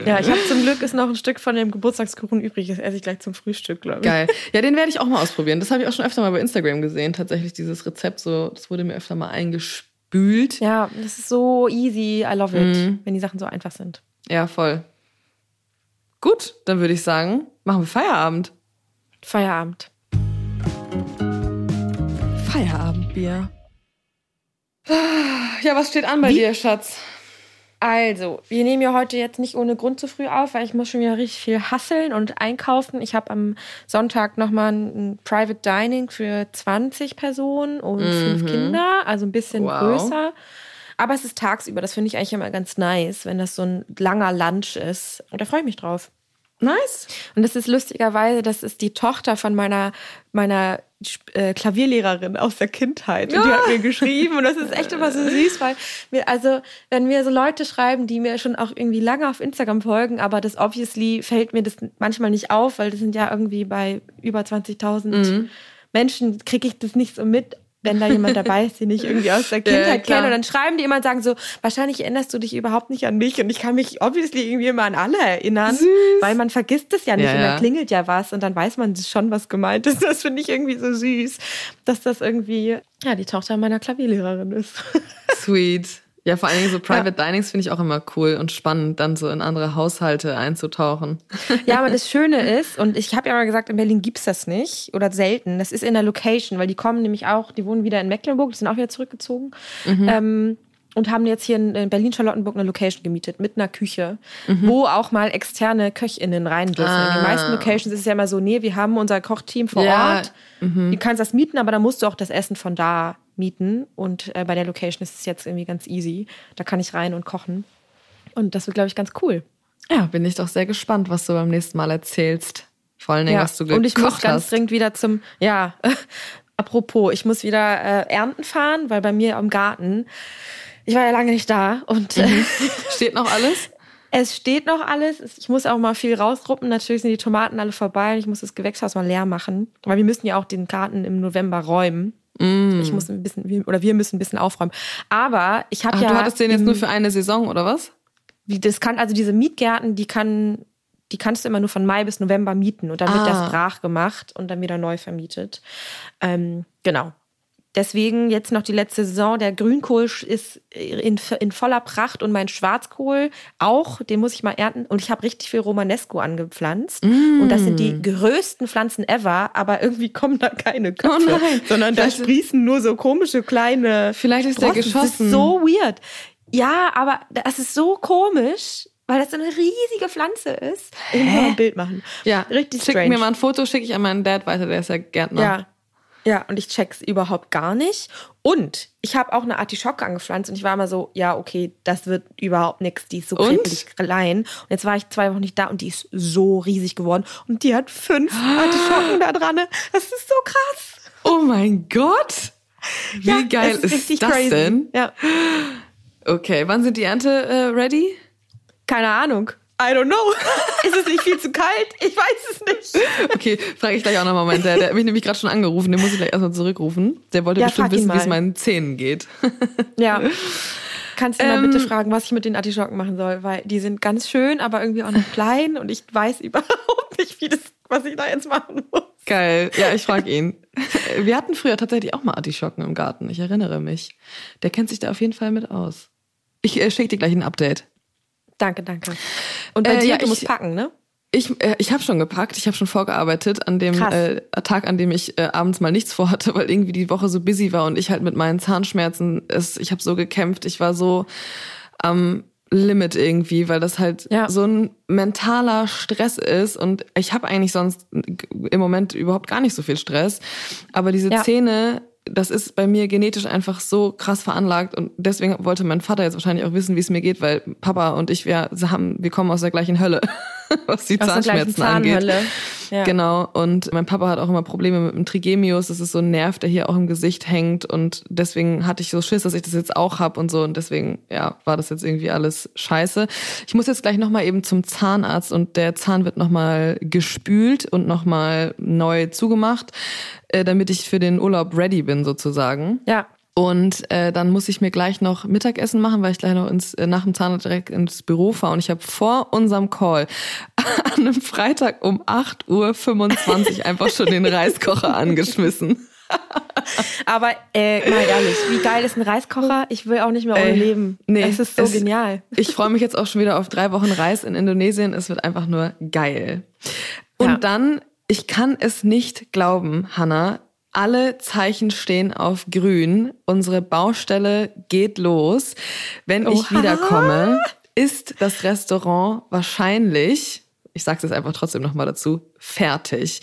[SPEAKER 2] Ja, ich habe zum Glück ist noch ein Stück von dem Geburtstagskuchen übrig. Das esse ich gleich zum Frühstück, glaube ich.
[SPEAKER 1] Geil. Ja, den werde ich auch mal ausprobieren. Das habe ich auch schon öfter mal bei Instagram gesehen. Tatsächlich dieses Rezept so, das wurde mir öfter mal eingespült.
[SPEAKER 2] Ja, das ist so easy. I love it, mm. wenn die Sachen so einfach sind.
[SPEAKER 1] Ja, voll. Gut, dann würde ich sagen, machen wir Feierabend.
[SPEAKER 2] Feierabend.
[SPEAKER 1] Feierabendbier. Ja, was steht an bei Wie? dir, Schatz?
[SPEAKER 2] Also, wir nehmen ja heute jetzt nicht ohne Grund zu früh auf, weil ich muss schon wieder richtig viel hasseln und einkaufen. Ich habe am Sonntag nochmal ein Private Dining für 20 Personen und mhm. fünf Kinder, also ein bisschen wow. größer. Aber es ist tagsüber, das finde ich eigentlich immer ganz nice, wenn das so ein langer Lunch ist. Und da freue ich mich drauf.
[SPEAKER 1] Nice.
[SPEAKER 2] Und das ist lustigerweise, das ist die Tochter von meiner, meiner äh, Klavierlehrerin aus der Kindheit. Und ja. die hat mir geschrieben. Und das ist echt immer so süß, weil wir, also, wenn mir so Leute schreiben, die mir schon auch irgendwie lange auf Instagram folgen, aber das obviously fällt mir das manchmal nicht auf, weil das sind ja irgendwie bei über 20.000 mhm. Menschen, kriege ich das nicht so mit wenn da jemand dabei ist, den ich irgendwie aus der Kindheit ja, kenne. Und dann schreiben die immer und sagen so, wahrscheinlich erinnerst du dich überhaupt nicht an mich. Und ich kann mich obviously irgendwie immer an alle erinnern, Süß. weil man vergisst es ja nicht ja, und dann klingelt ja was und dann weiß man schon, was gemeint ist. Das finde ich irgendwie so süß, dass das irgendwie, ja, die Tochter meiner Klavierlehrerin ist.
[SPEAKER 1] Sweet. Ja, vor allen Dingen so Private ja. Dinings finde ich auch immer cool und spannend, dann so in andere Haushalte einzutauchen.
[SPEAKER 2] Ja, aber das Schöne ist, und ich habe ja mal gesagt, in Berlin gibt's das nicht oder selten. Das ist in der Location, weil die kommen nämlich auch, die wohnen wieder in Mecklenburg, die sind auch wieder zurückgezogen. Mhm. Ähm, und haben jetzt hier in Berlin-Charlottenburg eine Location gemietet mit einer Küche, mhm. wo auch mal externe KöchInnen rein dürfen. Ah. In den meisten Locations ist es ja immer so, nee, wir haben unser Kochteam vor ja. Ort. Mhm. Du kannst das mieten, aber dann musst du auch das Essen von da mieten. Und äh, bei der Location ist es jetzt irgendwie ganz easy. Da kann ich rein und kochen. Und das wird, glaube ich, ganz cool.
[SPEAKER 1] Ja, bin ich doch sehr gespannt, was du beim nächsten Mal erzählst. Vor allen Dingen, ja. was du gekocht
[SPEAKER 2] Und ich muss ganz
[SPEAKER 1] hast.
[SPEAKER 2] dringend wieder zum, ja, apropos, ich muss wieder äh, ernten fahren, weil bei mir im Garten, ich war ja lange nicht da und mhm.
[SPEAKER 1] steht noch alles?
[SPEAKER 2] Es steht noch alles. Ich muss auch mal viel rausruppen. Natürlich sind die Tomaten alle vorbei. Ich muss das Gewächshaus mal leer machen. Weil wir müssen ja auch den Garten im November räumen. Mm. Ich muss ein bisschen, oder wir müssen ein bisschen aufräumen. Aber ich habe ja.
[SPEAKER 1] Du hattest den jetzt nur für eine Saison, oder was?
[SPEAKER 2] Wie, das kann, also diese Mietgärten, die kann, die kannst du immer nur von Mai bis November mieten und dann ah. wird das brach gemacht und dann wieder neu vermietet. Ähm, genau. Deswegen jetzt noch die letzte Saison. Der Grünkohl ist in, in voller Pracht und mein Schwarzkohl auch. Den muss ich mal ernten. Und ich habe richtig viel Romanesco angepflanzt. Mm. Und das sind die größten Pflanzen ever. Aber irgendwie kommen da keine Köpfe, oh sondern da sprießen nur so komische kleine.
[SPEAKER 1] Vielleicht ist Sprossen. der geschossen. Das
[SPEAKER 2] ist so weird. Ja, aber das ist so komisch weil das so eine riesige Pflanze ist. Ich muss mal ein Bild machen.
[SPEAKER 1] Ja, richtig Schick strange. mir mal ein Foto, schicke ich an meinen Dad weiter, der ist ja Gärtner.
[SPEAKER 2] Ja, ja, und ich check's überhaupt gar nicht. Und ich habe auch eine Artischocke angepflanzt und ich war immer so, ja, okay, das wird überhaupt nichts. Die ist so krepelig klein. Und jetzt war ich zwei Wochen nicht da und die ist so riesig geworden. Und die hat fünf Artischocken da dran. Das ist so krass.
[SPEAKER 1] Oh mein Gott! Wie ja, geil ist, ist das crazy. denn?
[SPEAKER 2] Ja.
[SPEAKER 1] Okay, wann sind die Ernte äh, ready?
[SPEAKER 2] Keine Ahnung. I don't know. Ist es nicht viel zu kalt? Ich weiß es nicht.
[SPEAKER 1] Okay, frage ich gleich auch nochmal meinen Dad. Der hat mich nämlich gerade schon angerufen. Den muss ich gleich erstmal zurückrufen. Der wollte ja, bestimmt wissen, wie es meinen Zähnen geht.
[SPEAKER 2] Ja. Kannst du mal ähm, bitte fragen, was ich mit den Artischocken machen soll? Weil die sind ganz schön, aber irgendwie auch noch klein und ich weiß überhaupt nicht, wie das, was ich da jetzt machen muss.
[SPEAKER 1] Geil. Ja, ich frage ihn. Wir hatten früher tatsächlich auch mal Artischocken im Garten. Ich erinnere mich. Der kennt sich da auf jeden Fall mit aus. Ich äh, schicke dir gleich ein Update.
[SPEAKER 2] Danke, danke. Und bei äh, dir, ja, du musst packen, ne?
[SPEAKER 1] Ich, äh, ich habe schon gepackt, ich habe schon vorgearbeitet an dem äh, Tag, an dem ich äh, abends mal nichts vorhatte, weil irgendwie die Woche so busy war und ich halt mit meinen Zahnschmerzen, es, ich habe so gekämpft, ich war so am Limit irgendwie, weil das halt ja. so ein mentaler Stress ist und ich habe eigentlich sonst im Moment überhaupt gar nicht so viel Stress, aber diese ja. Zähne das ist bei mir genetisch einfach so krass veranlagt und deswegen wollte mein Vater jetzt wahrscheinlich auch wissen, wie es mir geht, weil Papa und ich, wir haben, wir kommen aus der gleichen Hölle, was die aus Zahnschmerzen angeht. Ja. Genau. Und mein Papa hat auch immer Probleme mit dem Trigemius. Das ist so ein Nerv, der hier auch im Gesicht hängt. Und deswegen hatte ich so Schiss, dass ich das jetzt auch hab und so. Und deswegen, ja, war das jetzt irgendwie alles scheiße. Ich muss jetzt gleich nochmal eben zum Zahnarzt und der Zahn wird nochmal gespült und nochmal neu zugemacht, äh, damit ich für den Urlaub ready bin, sozusagen.
[SPEAKER 2] Ja.
[SPEAKER 1] Und äh, dann muss ich mir gleich noch Mittagessen machen, weil ich gleich noch ins, äh, nach dem Zahnarzt direkt ins Büro fahre. Und ich habe vor unserem Call an einem Freitag um 8.25 Uhr einfach schon den Reiskocher angeschmissen.
[SPEAKER 2] Aber äh, mal ehrlich, wie geil ist ein Reiskocher? Ich will auch nicht mehr ohne
[SPEAKER 1] Ey,
[SPEAKER 2] leben.
[SPEAKER 1] nee,
[SPEAKER 2] es ist so
[SPEAKER 1] es-
[SPEAKER 2] genial.
[SPEAKER 1] Ich freue mich jetzt auch schon wieder auf drei Wochen Reis in Indonesien. Es wird einfach nur geil. Und
[SPEAKER 2] Ja.
[SPEAKER 1] dann, ich kann es nicht glauben, Hanna. Alle Zeichen stehen auf grün. Unsere Baustelle geht los. Wenn ich
[SPEAKER 2] Oha.
[SPEAKER 1] wiederkomme, ist das Restaurant wahrscheinlich, ich sage es einfach trotzdem nochmal dazu, fertig.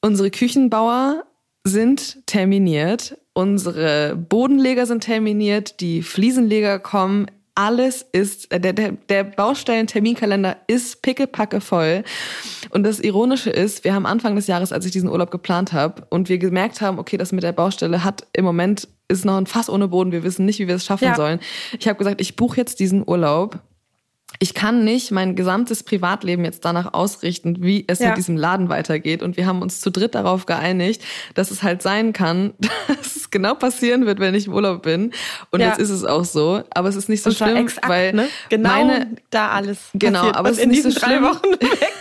[SPEAKER 1] Unsere Küchenbauer sind terminiert, unsere Bodenleger sind terminiert, die Fliesenleger kommen. Alles ist, äh, der, der, der Baustellen-Terminkalender ist pickepacke voll. Und das Ironische ist, wir haben Anfang des Jahres, als ich diesen Urlaub geplant habe und wir gemerkt haben, okay, das mit der Baustelle hat im Moment ist noch ein Fass ohne Boden, wir wissen nicht, wie wir es schaffen
[SPEAKER 2] Ja.
[SPEAKER 1] sollen. Ich habe gesagt, ich buche jetzt diesen Urlaub ich kann nicht mein gesamtes Privatleben jetzt danach ausrichten, wie es
[SPEAKER 2] Ja.
[SPEAKER 1] mit diesem Laden weitergeht. Und wir haben uns zu dritt darauf geeinigt, dass es halt sein kann, dass es genau passieren wird, wenn ich im Urlaub bin. Und
[SPEAKER 2] Ja.
[SPEAKER 1] jetzt ist es auch so. Aber es ist nicht so
[SPEAKER 2] Und
[SPEAKER 1] schlimm,
[SPEAKER 2] exakt,
[SPEAKER 1] weil
[SPEAKER 2] ne? genau
[SPEAKER 1] meine,
[SPEAKER 2] da alles
[SPEAKER 1] Genau,
[SPEAKER 2] passiert,
[SPEAKER 1] aber es ist nicht so schlimm.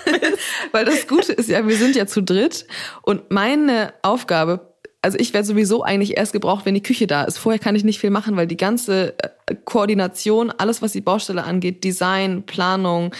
[SPEAKER 1] Weil das Gute ist ja, wir sind ja zu dritt und meine Aufgabe, also ich werde sowieso eigentlich erst gebraucht, wenn die Küche da ist. Vorher kann ich nicht viel machen, weil die ganze äh, Koordination, alles was die Baustelle angeht, Design, Planung,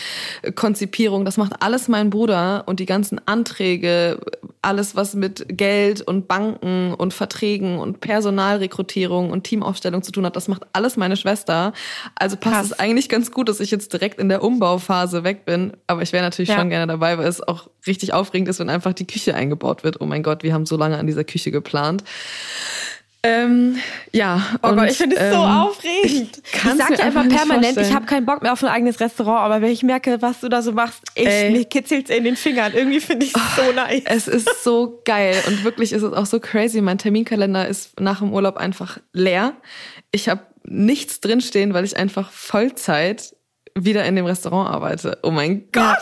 [SPEAKER 1] Konzipierung, das macht alles mein Bruder und die ganzen Anträge, alles was mit Geld und Banken und Verträgen und Personalrekrutierung und Teamaufstellung zu tun hat, das macht alles meine Schwester. Also passt
[SPEAKER 2] Krass.
[SPEAKER 1] es eigentlich ganz gut, dass ich jetzt direkt in der Umbauphase weg bin. Aber ich wäre natürlich
[SPEAKER 2] Ja.
[SPEAKER 1] schon gerne dabei, weil es auch richtig aufregend ist, wenn einfach die Küche eingebaut wird. Oh mein Gott, wir haben so lange an dieser Küche geplant. Ähm, ja.
[SPEAKER 2] Oh
[SPEAKER 1] und,
[SPEAKER 2] Gott, ich finde es so
[SPEAKER 1] ähm,
[SPEAKER 2] aufregend. Ich,
[SPEAKER 1] kann's
[SPEAKER 2] sag
[SPEAKER 1] mir
[SPEAKER 2] dir einfach permanent, ich habe keinen Bock mehr auf ein eigenes Restaurant, aber wenn ich merke, was du da so machst, ich,
[SPEAKER 1] Ey.
[SPEAKER 2] mir kitzelt's in den Fingern. Irgendwie finde ich es so nice.
[SPEAKER 1] Es ist so geil und wirklich ist es auch so crazy. Mein Terminkalender ist nach dem Urlaub einfach leer. Ich habe nichts drinstehen, weil ich einfach Vollzeit wieder in dem Restaurant arbeite. Oh mein Gott.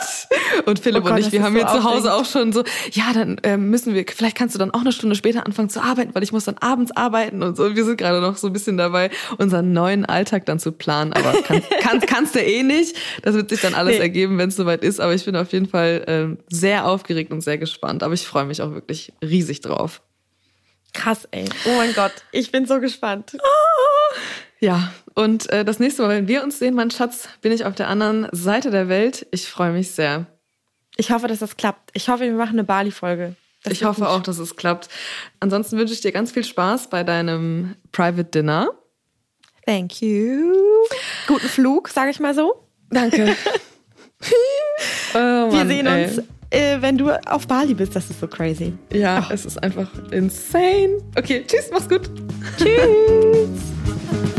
[SPEAKER 1] Und Philipp
[SPEAKER 2] Oh Gott,
[SPEAKER 1] und ich, wir haben
[SPEAKER 2] so
[SPEAKER 1] hier zu Hause auch schon so, ja, dann ähm, müssen wir, vielleicht kannst du dann auch eine Stunde später anfangen zu arbeiten, weil ich muss dann abends arbeiten und so. Wir sind gerade noch so ein bisschen dabei, unseren neuen Alltag dann zu planen. Aber kann, kann, kannst du eh nicht. Das wird sich dann alles
[SPEAKER 2] Nee.
[SPEAKER 1] ergeben, wenn es soweit ist. Aber ich bin auf jeden Fall ähm, sehr aufgeregt und sehr gespannt. Aber ich freue mich auch wirklich riesig drauf.
[SPEAKER 2] Krass, ey. Oh mein Gott, ich bin so gespannt.
[SPEAKER 1] Ja, und äh, das nächste Mal, wenn wir uns sehen, mein Schatz, bin ich auf der anderen Seite der Welt. Ich freue mich sehr.
[SPEAKER 2] Ich hoffe, dass das klappt. Ich hoffe, wir machen eine Bali-Folge.
[SPEAKER 1] Ich hoffe
[SPEAKER 2] gut.
[SPEAKER 1] auch, dass es klappt. Ansonsten wünsche ich dir ganz viel Spaß bei deinem Private Dinner.
[SPEAKER 2] Thank you. Guten Flug, sage ich mal so.
[SPEAKER 1] Danke. oh
[SPEAKER 2] Wir
[SPEAKER 1] Mann,
[SPEAKER 2] sehen
[SPEAKER 1] ey.
[SPEAKER 2] uns, äh, wenn du auf Bali bist. Das ist so crazy.
[SPEAKER 1] Ja, es ist einfach insane. Okay, tschüss, mach's gut.
[SPEAKER 2] Tschüss.